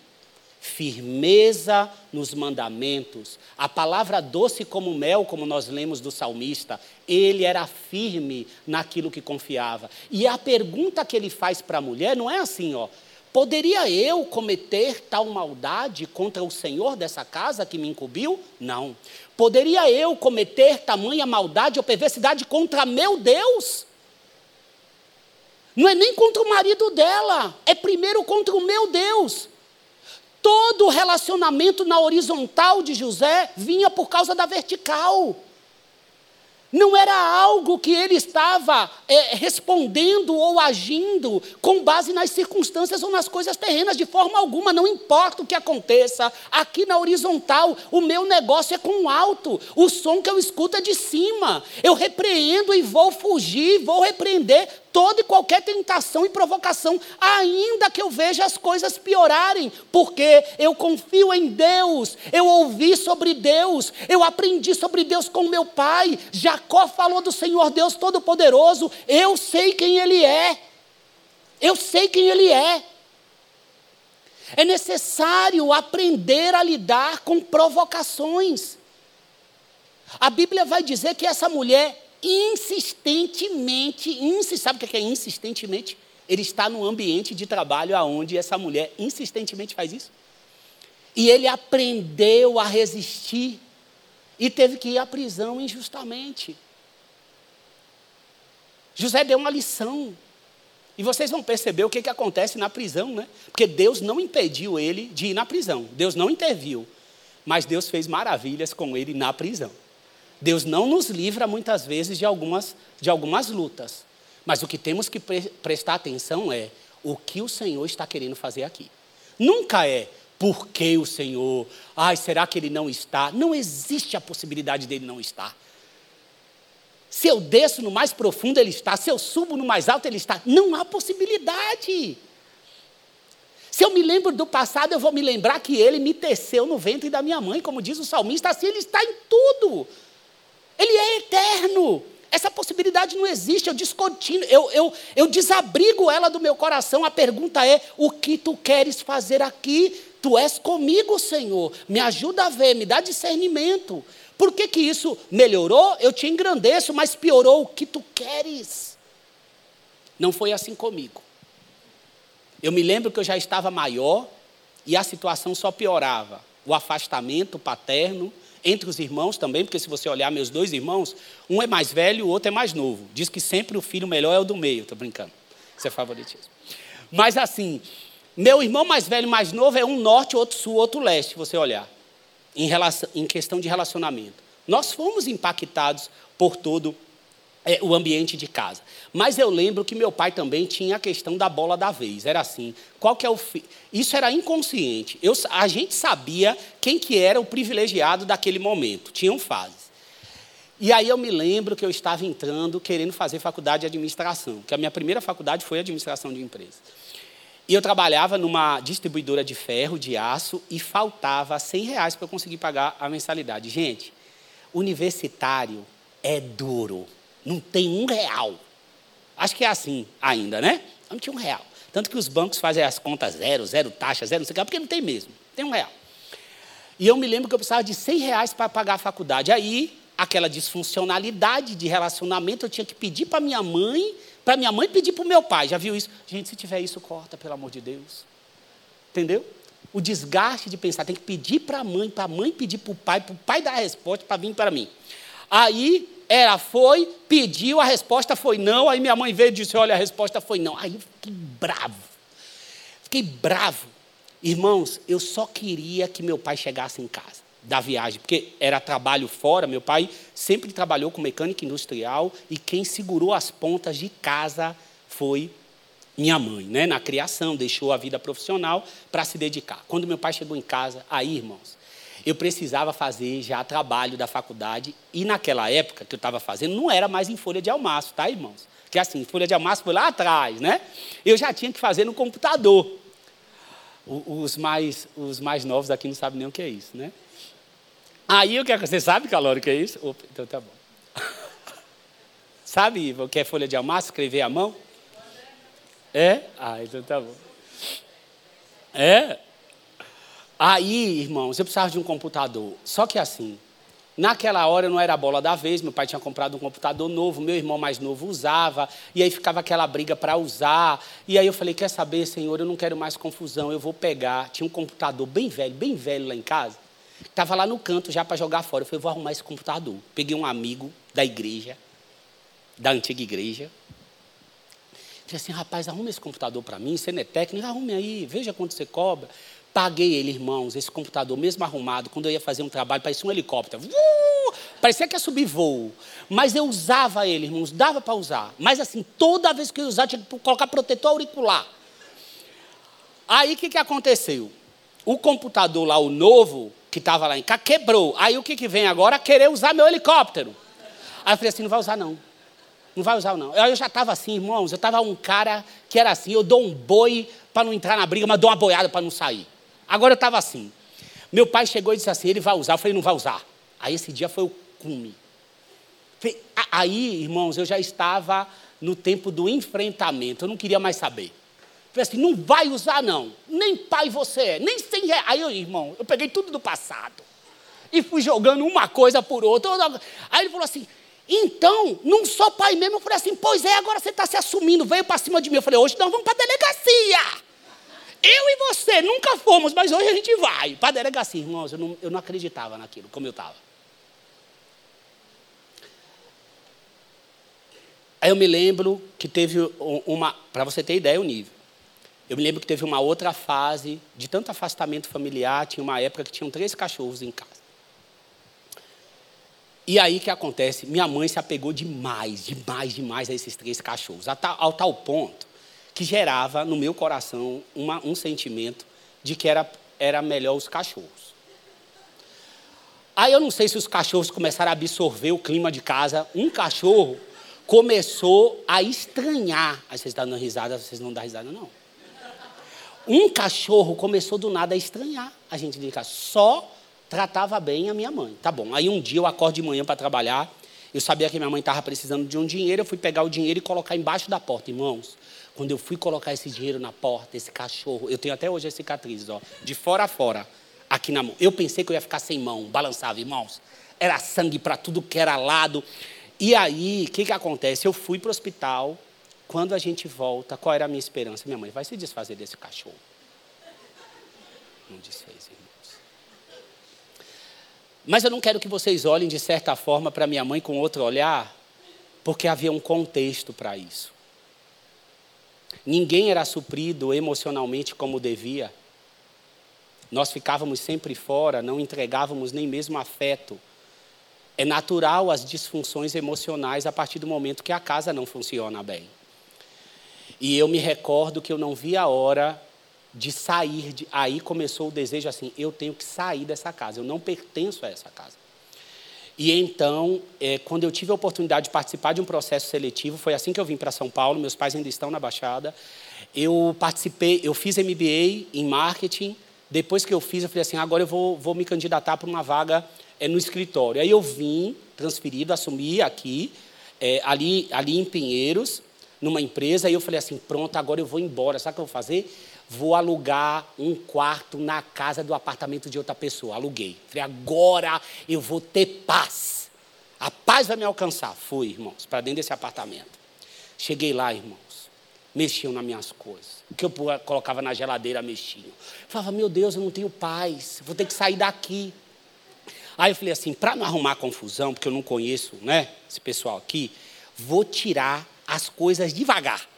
Firmeza nos mandamentos. A palavra doce como mel, como nós lemos do salmista, ele era firme naquilo que confiava. E a pergunta que ele faz para a mulher não é assim, ó. Poderia eu cometer tal maldade contra o Senhor dessa casa que me incumbiu? Não. Poderia eu cometer tamanha maldade ou perversidade contra meu Deus? Não é nem contra o marido dela, é primeiro contra o meu Deus. Todo o relacionamento na horizontal de José vinha por causa da vertical. Não era algo que ele estava é, respondendo ou agindo com base nas circunstâncias ou nas coisas terrenas, de forma alguma, não importa o que aconteça. Aqui na horizontal, o meu negócio é com alto, o som que eu escuto é de cima. Eu repreendo e vou fugir, vou repreender toda e qualquer tentação e provocação, ainda que eu veja as coisas piorarem, porque eu confio em Deus, eu ouvi sobre Deus, eu aprendi sobre Deus com meu pai. Jacó falou do Senhor Deus Todo-Poderoso, eu sei quem Ele é, eu sei quem Ele é. É necessário aprender a lidar com provocações. A Bíblia vai dizer que essa mulher insistentemente, insist, sabe o que é insistentemente? Ele está no ambiente de trabalho aonde essa mulher insistentemente faz isso. E ele aprendeu a resistir e teve que ir à prisão injustamente. José deu uma lição. E vocês vão perceber o que, que acontece na prisão, né? Porque Deus não impediu ele de ir na prisão. Deus não interviu. Mas Deus fez maravilhas com ele na prisão. Deus não nos livra muitas vezes de algumas, de algumas lutas. Mas o que temos que pre prestar atenção é o que o Senhor está querendo fazer aqui. Nunca é por que o Senhor, ai, será que ele não está? Não existe a possibilidade dele não estar. Se eu desço no mais profundo, ele está. Se eu subo no mais alto, ele está. Não há possibilidade. Se eu me lembro do passado, eu vou me lembrar que ele me teceu no ventre da minha mãe, como diz o salmista, assim ele está em tudo. Essa possibilidade não existe, eu descontinuo, eu, eu, eu desabrigo ela do meu coração. A pergunta é: o que tu queres fazer aqui? Tu és comigo, Senhor. Me ajuda a ver, me dá discernimento. Por que, que isso melhorou? Eu te engrandeço, mas piorou o que tu queres. Não foi assim comigo. Eu me lembro que eu já estava maior e a situação só piorava. O afastamento paterno, entre os irmãos também, porque se você olhar meus dois irmãos, um é mais velho, o outro é mais novo. Diz que sempre o filho melhor é o do meio, estou brincando. Isso é favoritismo. Mas assim, meu irmão mais velho mais novo é um norte, outro sul, outro leste, se você olhar, em, relação, em questão de relacionamento. Nós fomos impactados por todo é, o ambiente de casa. Mas eu lembro que meu pai também tinha a questão da bola da vez. Era assim, qual que é o fi... isso era inconsciente. Eu, a gente sabia quem que era o privilegiado daquele momento. Tinham fases. E aí eu me lembro que eu estava entrando querendo fazer faculdade de administração, que a minha primeira faculdade foi administração de empresas. E eu trabalhava numa distribuidora de ferro, de aço, e faltava 100 reais para eu conseguir pagar a mensalidade. Gente, universitário é duro. Não tem um real. Acho que é assim ainda, né? Não tinha um real. Tanto que os bancos fazem as contas zero, zero taxa, zero não sei o que, porque não tem mesmo. Tem um real. E eu me lembro que eu precisava de 100 reais para pagar a faculdade. Aí, aquela disfuncionalidade de relacionamento, eu tinha que pedir para minha mãe para minha mãe pedir para o meu pai. Já viu isso? Gente, se tiver isso, corta, pelo amor de Deus. Entendeu? O desgaste de pensar, tem que pedir para a mãe, para a mãe pedir para o pai, para o pai dar a resposta para vir para mim. Aí ela foi, pediu, a resposta foi não. Aí minha mãe veio e disse: Olha, a resposta foi não. Aí eu fiquei bravo. Fiquei bravo. Irmãos, eu só queria que meu pai chegasse em casa da viagem, porque era trabalho fora. Meu pai sempre trabalhou com mecânica industrial e quem segurou as pontas de casa foi minha mãe, né? Na criação, deixou a vida profissional para se dedicar. Quando meu pai chegou em casa, aí, irmãos, eu precisava fazer já trabalho da faculdade e naquela época que eu estava fazendo não era mais em folha de almaço, tá, irmãos? Porque assim, folha de almaço foi lá atrás, né? Eu já tinha que fazer no computador. Os mais, os mais novos aqui não sabem nem o que é isso, né? Aí o que é você sabe, Calório, o que é isso? Opa, então tá bom. sabe o que é folha de almaço, escrever à mão? É? Ah, então tá bom. É? Aí, irmãos, eu precisava de um computador. Só que assim, naquela hora não era a bola da vez, meu pai tinha comprado um computador novo, meu irmão mais novo usava, e aí ficava aquela briga para usar. E aí eu falei: quer saber, senhor, eu não quero mais confusão, eu vou pegar. Tinha um computador bem velho, bem velho lá em casa. Estava lá no canto já para jogar fora. Eu falei, vou arrumar esse computador. Peguei um amigo da igreja, da antiga igreja. Falei assim, rapaz, arruma esse computador para mim, você não é técnico, arrume aí, veja quanto você cobra. Paguei ele, irmãos, esse computador, mesmo arrumado, quando eu ia fazer um trabalho, parecia um helicóptero. Uh, parecia que ia subir voo. Mas eu usava ele, irmãos, dava para usar. Mas assim, toda vez que eu usava, tinha que colocar protetor auricular. Aí o que, que aconteceu? O computador lá, o novo, que estava lá em casa, quebrou. Aí o que, que vem agora? Querer usar meu helicóptero. Aí eu falei assim: não vai usar não. Não vai usar não. Eu já estava assim, irmãos, eu estava um cara que era assim: eu dou um boi para não entrar na briga, mas dou uma boiada para não sair. Agora eu estava assim. Meu pai chegou e disse assim: ele vai usar. Eu falei: não vai usar. Aí esse dia foi o cume. Aí, irmãos, eu já estava no tempo do enfrentamento, eu não queria mais saber. Falei assim, não vai usar não, nem pai você é, nem sem. Aí, eu, irmão, eu peguei tudo do passado e fui jogando uma coisa por outra. Aí ele falou assim, então, não sou pai mesmo. Eu falei assim, pois é, agora você está se assumindo, veio para cima de mim. Eu falei, hoje nós vamos para a delegacia. Eu e você nunca fomos, mas hoje a gente vai para a delegacia. Irmãos, eu não, eu não acreditava naquilo, como eu estava. Aí eu me lembro que teve uma, para você ter ideia, o nível. Eu me lembro que teve uma outra fase de tanto afastamento familiar, tinha uma época que tinham três cachorros em casa. E aí que acontece? Minha mãe se apegou demais, demais, demais a esses três cachorros, ao tal ponto que gerava no meu coração uma, um sentimento de que era, era melhor os cachorros. Aí eu não sei se os cachorros começaram a absorver o clima de casa. Um cachorro começou a estranhar. Aí vocês estão dando risada, vocês não dão risada, não. Um cachorro começou do nada a estranhar a gente de casa. Só tratava bem a minha mãe. Tá bom. Aí um dia eu acordo de manhã para trabalhar. Eu sabia que minha mãe estava precisando de um dinheiro. Eu fui pegar o dinheiro e colocar embaixo da porta. Irmãos, quando eu fui colocar esse dinheiro na porta, esse cachorro, eu tenho até hoje as cicatrizes, ó, de fora a fora, aqui na mão. Eu pensei que eu ia ficar sem mão, balançava, irmãos. Era sangue para tudo que era lado. E aí, o que, que acontece? Eu fui para o hospital, quando a gente volta, qual era a minha esperança? Minha mãe vai se desfazer desse cachorro. Não desfez, irmãos. Mas eu não quero que vocês olhem de certa forma para minha mãe com outro olhar, porque havia um contexto para isso. Ninguém era suprido emocionalmente como devia. Nós ficávamos sempre fora, não entregávamos nem mesmo afeto. É natural as disfunções emocionais a partir do momento que a casa não funciona bem. E eu me recordo que eu não vi a hora de sair. De... Aí começou o desejo assim: eu tenho que sair dessa casa, eu não pertenço a essa casa. E então, é, quando eu tive a oportunidade de participar de um processo seletivo, foi assim que eu vim para São Paulo, meus pais ainda estão na Baixada. Eu participei, eu fiz MBA em marketing. Depois que eu fiz, eu falei assim: agora eu vou, vou me candidatar para uma vaga é, no escritório. Aí eu vim, transferido, assumi aqui, é, ali, ali em Pinheiros, numa empresa, e eu falei assim: pronto, agora eu vou embora. Sabe o que eu vou fazer? Vou alugar um quarto na casa do apartamento de outra pessoa. Aluguei. Falei: agora eu vou ter paz. A paz vai me alcançar. Fui, irmãos, para dentro desse apartamento. Cheguei lá, irmãos. Mexiam nas minhas coisas. O que eu colocava na geladeira mexiam. Falava, meu Deus, eu não tenho paz. Vou ter que sair daqui. Aí eu falei assim, para não arrumar confusão, porque eu não conheço né, esse pessoal aqui, vou tirar as coisas devagar.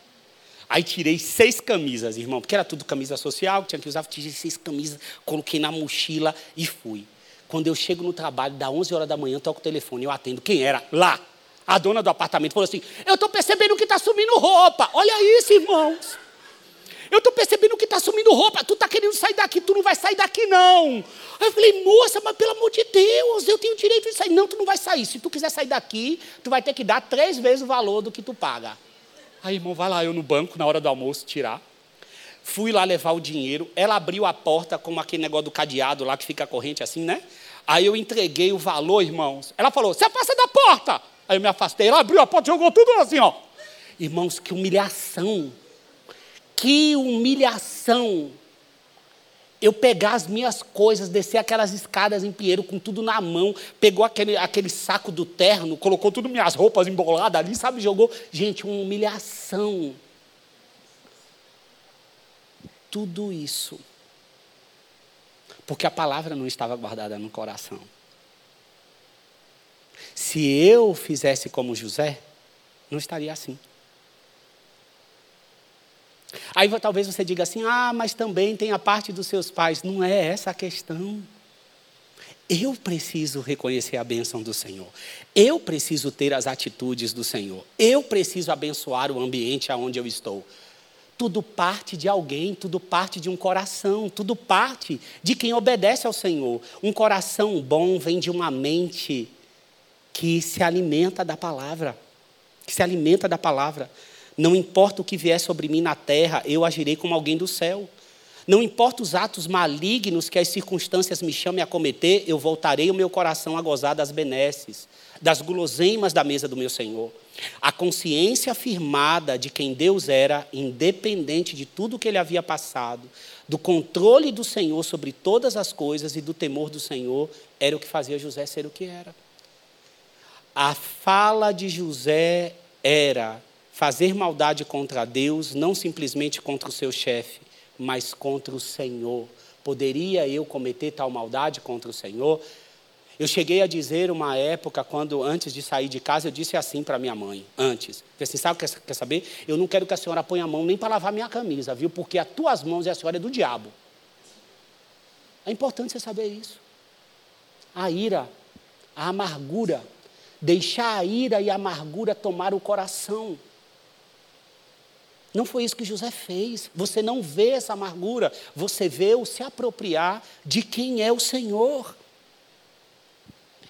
Aí tirei seis camisas, irmão, porque era tudo camisa social, tinha que usar, tirei seis camisas, coloquei na mochila e fui. Quando eu chego no trabalho, da 11 horas da manhã, toco o telefone, eu atendo. Quem era? Lá. A dona do apartamento falou assim: Eu estou percebendo que está sumindo roupa. Olha isso, irmãos. Eu estou percebendo que está sumindo roupa. Tu está querendo sair daqui, tu não vai sair daqui, não. Aí eu falei, moça, mas pelo amor de Deus, eu tenho direito de sair. Não, tu não vai sair. Se tu quiser sair daqui, tu vai ter que dar três vezes o valor do que tu paga. Aí, irmão, vai lá eu no banco, na hora do almoço, tirar. Fui lá levar o dinheiro. Ela abriu a porta com aquele negócio do cadeado lá que fica a corrente assim, né? Aí eu entreguei o valor, irmãos. Ela falou: se afasta da porta. Aí eu me afastei. Ela abriu a porta jogou tudo assim, ó. Irmãos, que humilhação. Que humilhação. Eu pegar as minhas coisas, descer aquelas escadas em Pinheiro com tudo na mão, pegou aquele, aquele saco do terno, colocou tudo minhas roupas emboladas ali, sabe, jogou. Gente, uma humilhação. Tudo isso. Porque a palavra não estava guardada no coração. Se eu fizesse como José, não estaria assim. Aí talvez você diga assim: ah, mas também tem a parte dos seus pais. Não é essa a questão. Eu preciso reconhecer a bênção do Senhor. Eu preciso ter as atitudes do Senhor. Eu preciso abençoar o ambiente aonde eu estou. Tudo parte de alguém, tudo parte de um coração, tudo parte de quem obedece ao Senhor. Um coração bom vem de uma mente que se alimenta da palavra, que se alimenta da palavra. Não importa o que vier sobre mim na terra, eu agirei como alguém do céu. Não importa os atos malignos que as circunstâncias me chamem a cometer, eu voltarei o meu coração a gozar das benesses, das guloseimas da mesa do meu Senhor. A consciência afirmada de quem Deus era, independente de tudo que ele havia passado, do controle do Senhor sobre todas as coisas e do temor do Senhor, era o que fazia José ser o que era. A fala de José era fazer maldade contra Deus, não simplesmente contra o seu chefe, mas contra o Senhor. Poderia eu cometer tal maldade contra o Senhor? Eu cheguei a dizer uma época, quando antes de sair de casa, eu disse assim para minha mãe, antes. Falei assim, sabe, quer, quer saber? Eu não quero que a senhora ponha a mão nem para lavar minha camisa, viu? Porque as tuas mãos e a senhora é do diabo. É importante você saber isso. A ira, a amargura, deixar a ira e a amargura tomar o coração. Não foi isso que José fez. Você não vê essa amargura, você vê o se apropriar de quem é o Senhor.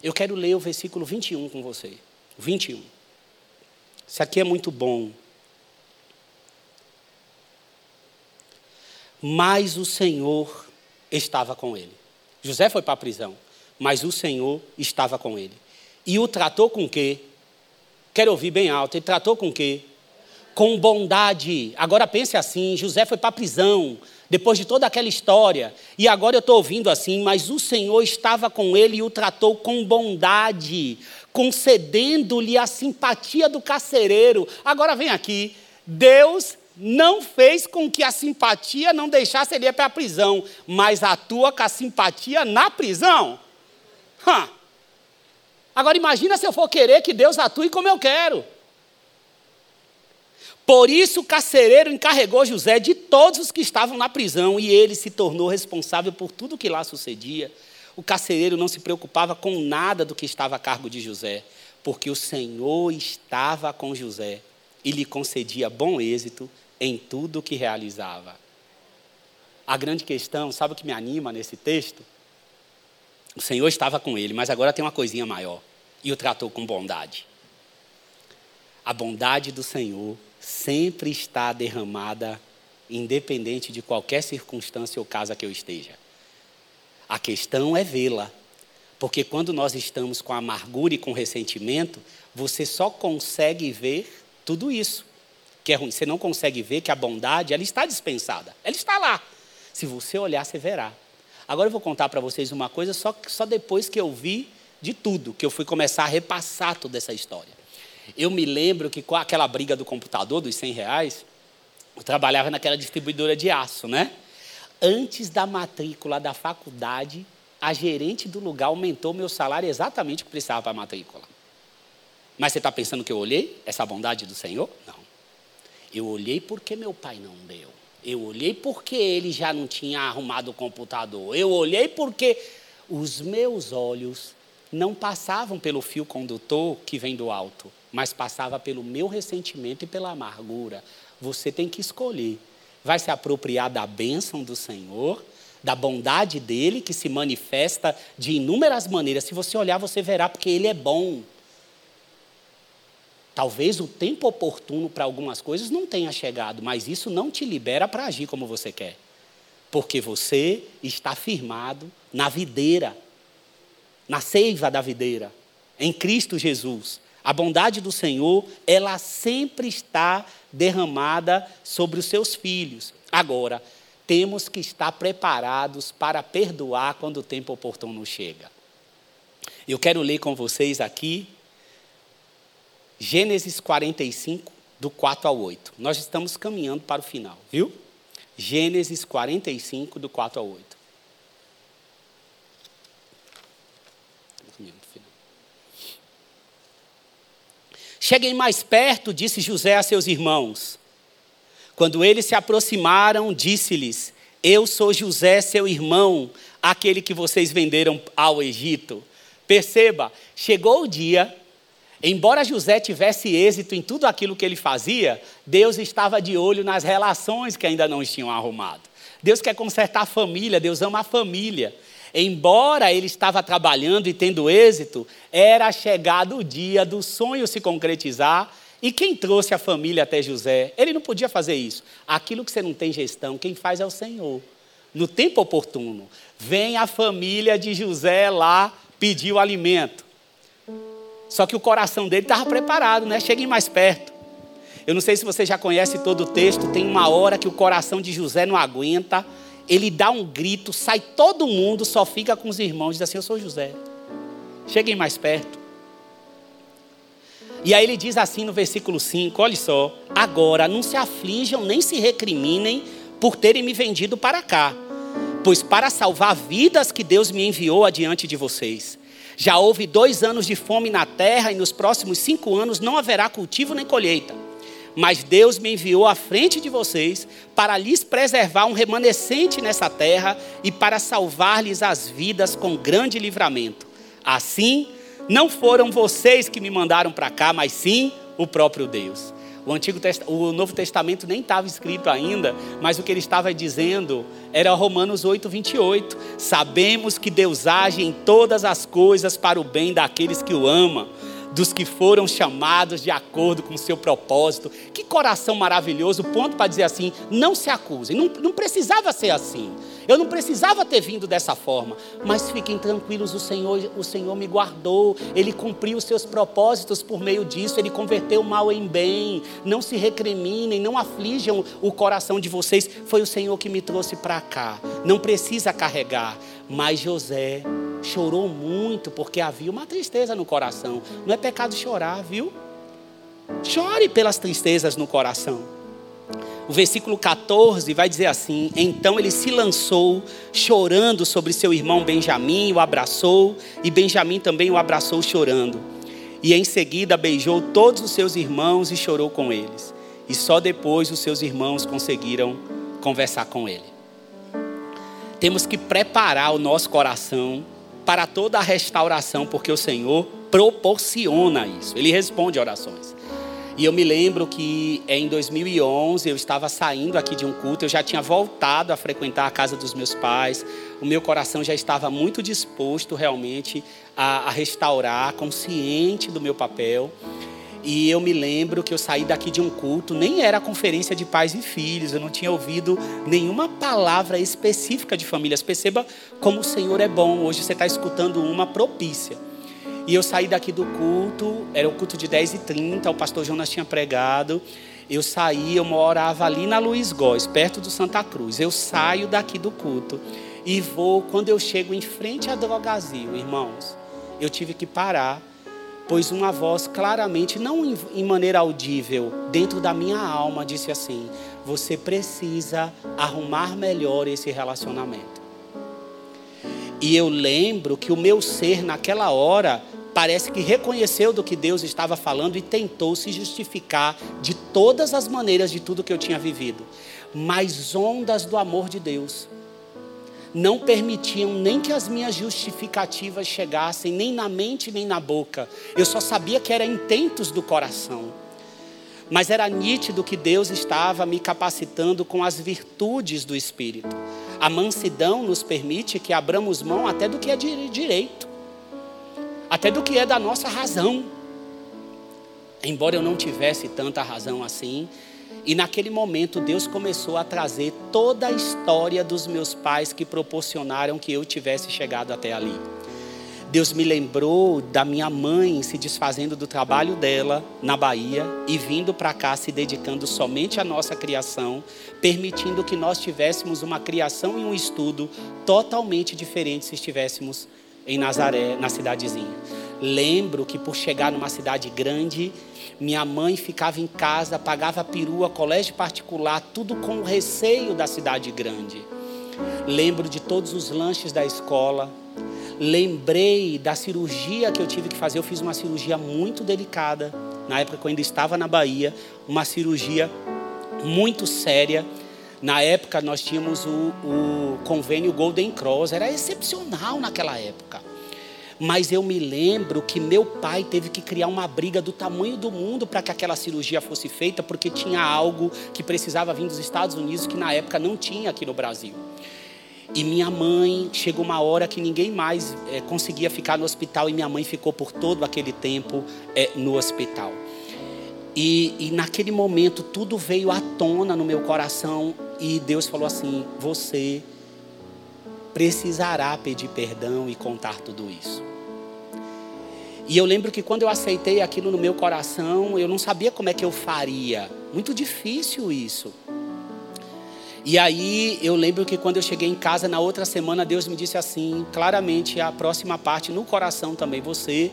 Eu quero ler o versículo 21 com você. 21. Isso aqui é muito bom. Mas o Senhor estava com ele. José foi para a prisão, mas o Senhor estava com ele. E o tratou com quê? Quero ouvir bem alto. Ele tratou com quê? Com bondade. Agora pense assim: José foi para a prisão, depois de toda aquela história. E agora eu estou ouvindo assim, mas o Senhor estava com ele e o tratou com bondade, concedendo-lhe a simpatia do carcereiro. Agora vem aqui. Deus não fez com que a simpatia não deixasse ele ir para a prisão, mas atua com a simpatia na prisão. Hã. Agora imagina se eu for querer que Deus atue como eu quero. Por isso o carcereiro encarregou José de todos os que estavam na prisão e ele se tornou responsável por tudo que lá sucedia. O carcereiro não se preocupava com nada do que estava a cargo de José, porque o Senhor estava com José e lhe concedia bom êxito em tudo o que realizava. A grande questão, sabe o que me anima nesse texto? O Senhor estava com ele, mas agora tem uma coisinha maior. e o tratou com bondade. A bondade do Senhor sempre está derramada, independente de qualquer circunstância ou casa que eu esteja. A questão é vê-la. Porque quando nós estamos com amargura e com ressentimento, você só consegue ver tudo isso que é ruim. Você não consegue ver que a bondade, ela está dispensada. Ela está lá. Se você olhar, você verá. Agora eu vou contar para vocês uma coisa só, só depois que eu vi de tudo, que eu fui começar a repassar toda essa história. Eu me lembro que com aquela briga do computador, dos 100 reais, eu trabalhava naquela distribuidora de aço, né? Antes da matrícula da faculdade, a gerente do lugar aumentou meu salário exatamente o que precisava para a matrícula. Mas você está pensando que eu olhei essa bondade do Senhor? Não. Eu olhei porque meu pai não deu. Eu olhei porque ele já não tinha arrumado o computador. Eu olhei porque os meus olhos não passavam pelo fio condutor que vem do alto, mas passava pelo meu ressentimento e pela amargura. Você tem que escolher. Vai se apropriar da bênção do Senhor, da bondade dele que se manifesta de inúmeras maneiras. Se você olhar, você verá porque ele é bom. Talvez o tempo oportuno para algumas coisas não tenha chegado, mas isso não te libera para agir como você quer. Porque você está firmado na videira, na seiva da videira, em Cristo Jesus. A bondade do Senhor, ela sempre está derramada sobre os seus filhos. Agora, temos que estar preparados para perdoar quando o tempo oportuno chega. Eu quero ler com vocês aqui Gênesis 45, do 4 ao 8. Nós estamos caminhando para o final, viu? Gênesis 45, do 4 ao 8. Cheguem mais perto, disse José a seus irmãos. Quando eles se aproximaram, disse-lhes: Eu sou José, seu irmão, aquele que vocês venderam ao Egito. Perceba, chegou o dia Embora José tivesse êxito em tudo aquilo que ele fazia, Deus estava de olho nas relações que ainda não tinham arrumado. Deus quer consertar a família, Deus ama a família. Embora ele estava trabalhando e tendo êxito, era chegado o dia do sonho se concretizar. E quem trouxe a família até José? Ele não podia fazer isso. Aquilo que você não tem gestão, quem faz é o Senhor. No tempo oportuno, vem a família de José lá pedir o alimento. Só que o coração dele estava preparado, né? Cheguem mais perto. Eu não sei se você já conhece todo o texto, tem uma hora que o coração de José não aguenta, ele dá um grito, sai todo mundo, só fica com os irmãos, diz assim: Eu sou José. Cheguem mais perto. E aí ele diz assim no versículo 5: Olha só, agora não se aflijam nem se recriminem por terem me vendido para cá, pois para salvar vidas que Deus me enviou adiante de vocês. Já houve dois anos de fome na terra e nos próximos cinco anos não haverá cultivo nem colheita. Mas Deus me enviou à frente de vocês para lhes preservar um remanescente nessa terra e para salvar-lhes as vidas com grande livramento. Assim, não foram vocês que me mandaram para cá, mas sim o próprio Deus. O, Antigo o Novo Testamento nem estava escrito ainda, mas o que ele estava dizendo era Romanos 8, 28. Sabemos que Deus age em todas as coisas para o bem daqueles que o amam dos que foram chamados de acordo com o seu propósito. Que coração maravilhoso, ponto para dizer assim: não se acusem. Não, não precisava ser assim. Eu não precisava ter vindo dessa forma, mas fiquem tranquilos, o Senhor, o Senhor me guardou, Ele cumpriu os seus propósitos por meio disso, Ele converteu o mal em bem. Não se recriminem, não aflijam o coração de vocês. Foi o Senhor que me trouxe para cá. Não precisa carregar. Mas José chorou muito porque havia uma tristeza no coração. Não é pecado chorar, viu? Chore pelas tristezas no coração. O versículo 14 vai dizer assim: Então ele se lançou, chorando sobre seu irmão Benjamim, o abraçou, e Benjamim também o abraçou chorando. E em seguida beijou todos os seus irmãos e chorou com eles. E só depois os seus irmãos conseguiram conversar com ele. Temos que preparar o nosso coração para toda a restauração, porque o Senhor proporciona isso. Ele responde orações. E eu me lembro que em 2011 eu estava saindo aqui de um culto, eu já tinha voltado a frequentar a casa dos meus pais. o meu coração já estava muito disposto realmente a, a restaurar, consciente do meu papel. E eu me lembro que eu saí daqui de um culto, nem era conferência de pais e filhos, eu não tinha ouvido nenhuma palavra específica de famílias. Perceba como o Senhor é bom, hoje você está escutando uma propícia. E eu saí daqui do culto, era o culto de 10h30, o pastor Jonas tinha pregado. Eu saí, eu morava ali na Luiz Góes, perto do Santa Cruz. Eu saio daqui do culto e vou, quando eu chego em frente à Drogazil, irmãos, eu tive que parar pois uma voz claramente, não em maneira audível, dentro da minha alma, disse assim: Você precisa arrumar melhor esse relacionamento. E eu lembro que o meu ser, naquela hora, parece que reconheceu do que Deus estava falando e tentou se justificar de todas as maneiras de tudo que eu tinha vivido. Mas ondas do amor de Deus não permitiam nem que as minhas justificativas chegassem, nem na mente, nem na boca. Eu só sabia que eram intentos do coração. Mas era nítido que Deus estava me capacitando com as virtudes do Espírito. A mansidão nos permite que abramos mão até do que é direito, até do que é da nossa razão. Embora eu não tivesse tanta razão assim, e naquele momento Deus começou a trazer toda a história dos meus pais que proporcionaram que eu tivesse chegado até ali. Deus me lembrou da minha mãe se desfazendo do trabalho dela na Bahia e vindo para cá se dedicando somente à nossa criação, permitindo que nós tivéssemos uma criação e um estudo totalmente diferente se estivéssemos em Nazaré, na cidadezinha. Lembro que por chegar numa cidade grande, minha mãe ficava em casa, pagava perua, colégio particular, tudo com o receio da cidade grande. Lembro de todos os lanches da escola. Lembrei da cirurgia que eu tive que fazer. Eu fiz uma cirurgia muito delicada, na época que eu ainda estava na Bahia, uma cirurgia muito séria. Na época nós tínhamos o, o convênio Golden Cross, era excepcional naquela época. Mas eu me lembro que meu pai teve que criar uma briga do tamanho do mundo para que aquela cirurgia fosse feita, porque tinha algo que precisava vir dos Estados Unidos que na época não tinha aqui no Brasil. E minha mãe, chegou uma hora que ninguém mais é, conseguia ficar no hospital e minha mãe ficou por todo aquele tempo é, no hospital. E, e naquele momento tudo veio à tona no meu coração e Deus falou assim: Você precisará pedir perdão e contar tudo isso. E eu lembro que quando eu aceitei aquilo no meu coração, eu não sabia como é que eu faria. Muito difícil isso. E aí eu lembro que quando eu cheguei em casa na outra semana, Deus me disse assim, claramente a próxima parte no coração também, você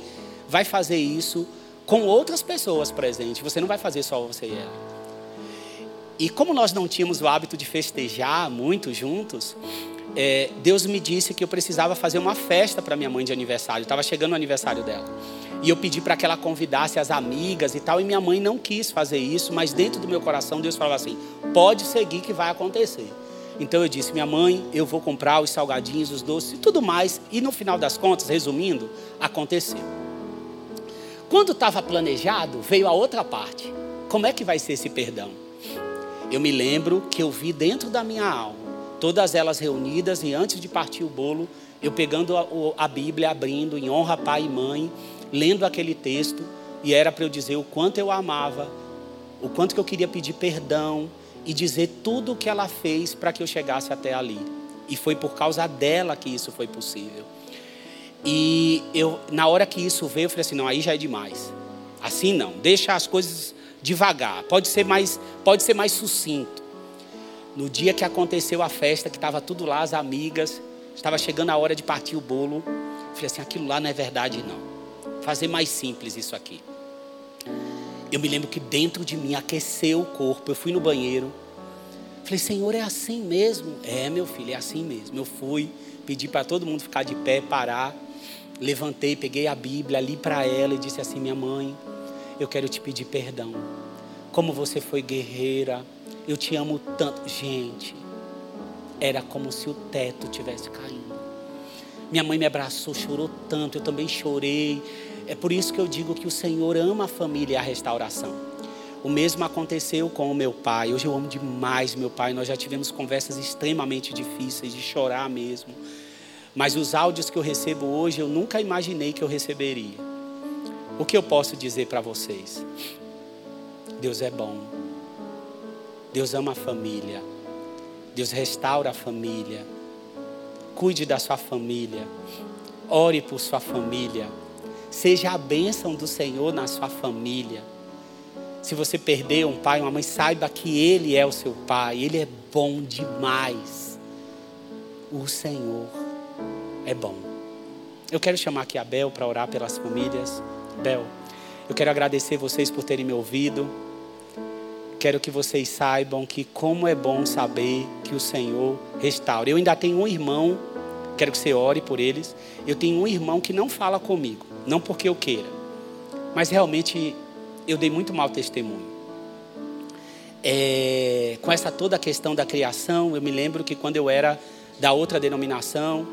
vai fazer isso com outras pessoas presentes. Você não vai fazer só você e ela. E como nós não tínhamos o hábito de festejar muito juntos, é, Deus me disse que eu precisava fazer uma festa para minha mãe de aniversário. Estava chegando o aniversário dela. E eu pedi para que ela convidasse as amigas e tal. E minha mãe não quis fazer isso, mas dentro do meu coração Deus falava assim: pode seguir que vai acontecer. Então eu disse: minha mãe, eu vou comprar os salgadinhos, os doces e tudo mais. E no final das contas, resumindo, aconteceu. Quando estava planejado, veio a outra parte. Como é que vai ser esse perdão? Eu me lembro que eu vi dentro da minha alma todas elas reunidas, e antes de partir o bolo, eu pegando a, Bíblia, abrindo em honra pai e mãe, lendo aquele texto, e era para eu dizer o quanto eu amava, o quanto que eu queria pedir perdão e dizer tudo o que ela fez para que eu chegasse até ali. E foi por causa dela que isso foi possível. E eu, na hora que isso veio, eu falei assim: não, aí já é demais. Assim não, deixa as coisas devagar. Pode ser mais, pode ser mais sucinto. No dia que aconteceu a festa, que estava tudo lá, as amigas, estava chegando a hora de partir o bolo. Falei assim: aquilo lá não é verdade, não. Fazer mais simples isso aqui. Eu me lembro que dentro de mim aqueceu o corpo. Eu fui no banheiro. Falei, Senhor, é assim mesmo? É, meu filho, é assim mesmo. Eu fui, pedi para todo mundo ficar de pé, parar. Levantei, peguei a Bíblia, li para ela e disse assim: Minha mãe, eu quero te pedir perdão. Como você foi guerreira, eu te amo tanto. Gente, era como se o teto tivesse caindo. Minha mãe me abraçou, chorou tanto, eu também chorei. É por isso que eu digo que o Senhor ama a família e a restauração. O mesmo aconteceu com o meu pai. Hoje eu amo demais meu pai. Nós já tivemos conversas extremamente difíceis, de chorar mesmo. Mas os áudios que eu recebo hoje, eu nunca imaginei que eu receberia. O que eu posso dizer para vocês? Deus é bom. Deus ama a família. Deus restaura a família. Cuide da sua família. Ore por sua família. Seja a bênção do Senhor na sua família. Se você perdeu um pai, uma mãe, saiba que Ele é o seu pai, Ele é bom demais. O Senhor é bom. Eu quero chamar aqui a Bel para orar pelas famílias. Bel, eu quero agradecer vocês por terem me ouvido. Quero que vocês saibam que como é bom saber que o Senhor restaura. Eu ainda tenho um irmão, quero que você ore por eles. Eu tenho um irmão que não fala comigo, não porque eu queira, mas realmente eu dei muito mau testemunho. É, com essa toda a questão da criação, eu me lembro que quando eu era da outra denominação,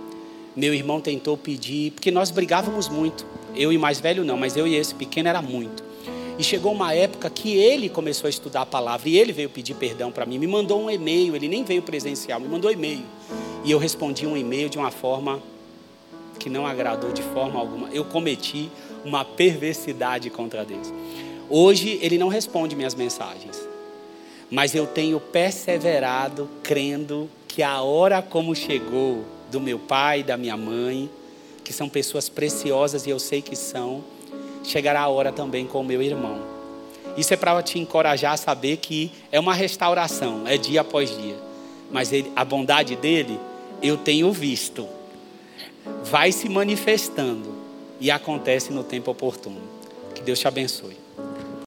meu irmão tentou pedir, porque nós brigávamos muito. Eu e mais velho não, mas eu e esse pequeno era muito. E chegou uma época que ele começou a estudar a palavra e ele veio pedir perdão para mim. Me mandou um e-mail, ele nem veio presencial, me mandou e-mail. E eu respondi um e-mail de uma forma que não agradou de forma alguma. Eu cometi uma perversidade contra Deus. Hoje ele não responde minhas mensagens, mas eu tenho perseverado crendo que a hora como chegou do meu pai da minha mãe, que são pessoas preciosas e eu sei que são, chegará a hora também com o meu irmão. Isso é para te encorajar a saber que é uma restauração, é dia após dia. Mas ele, a bondade dele eu tenho visto. Vai se manifestando e acontece no tempo oportuno. Que Deus te abençoe.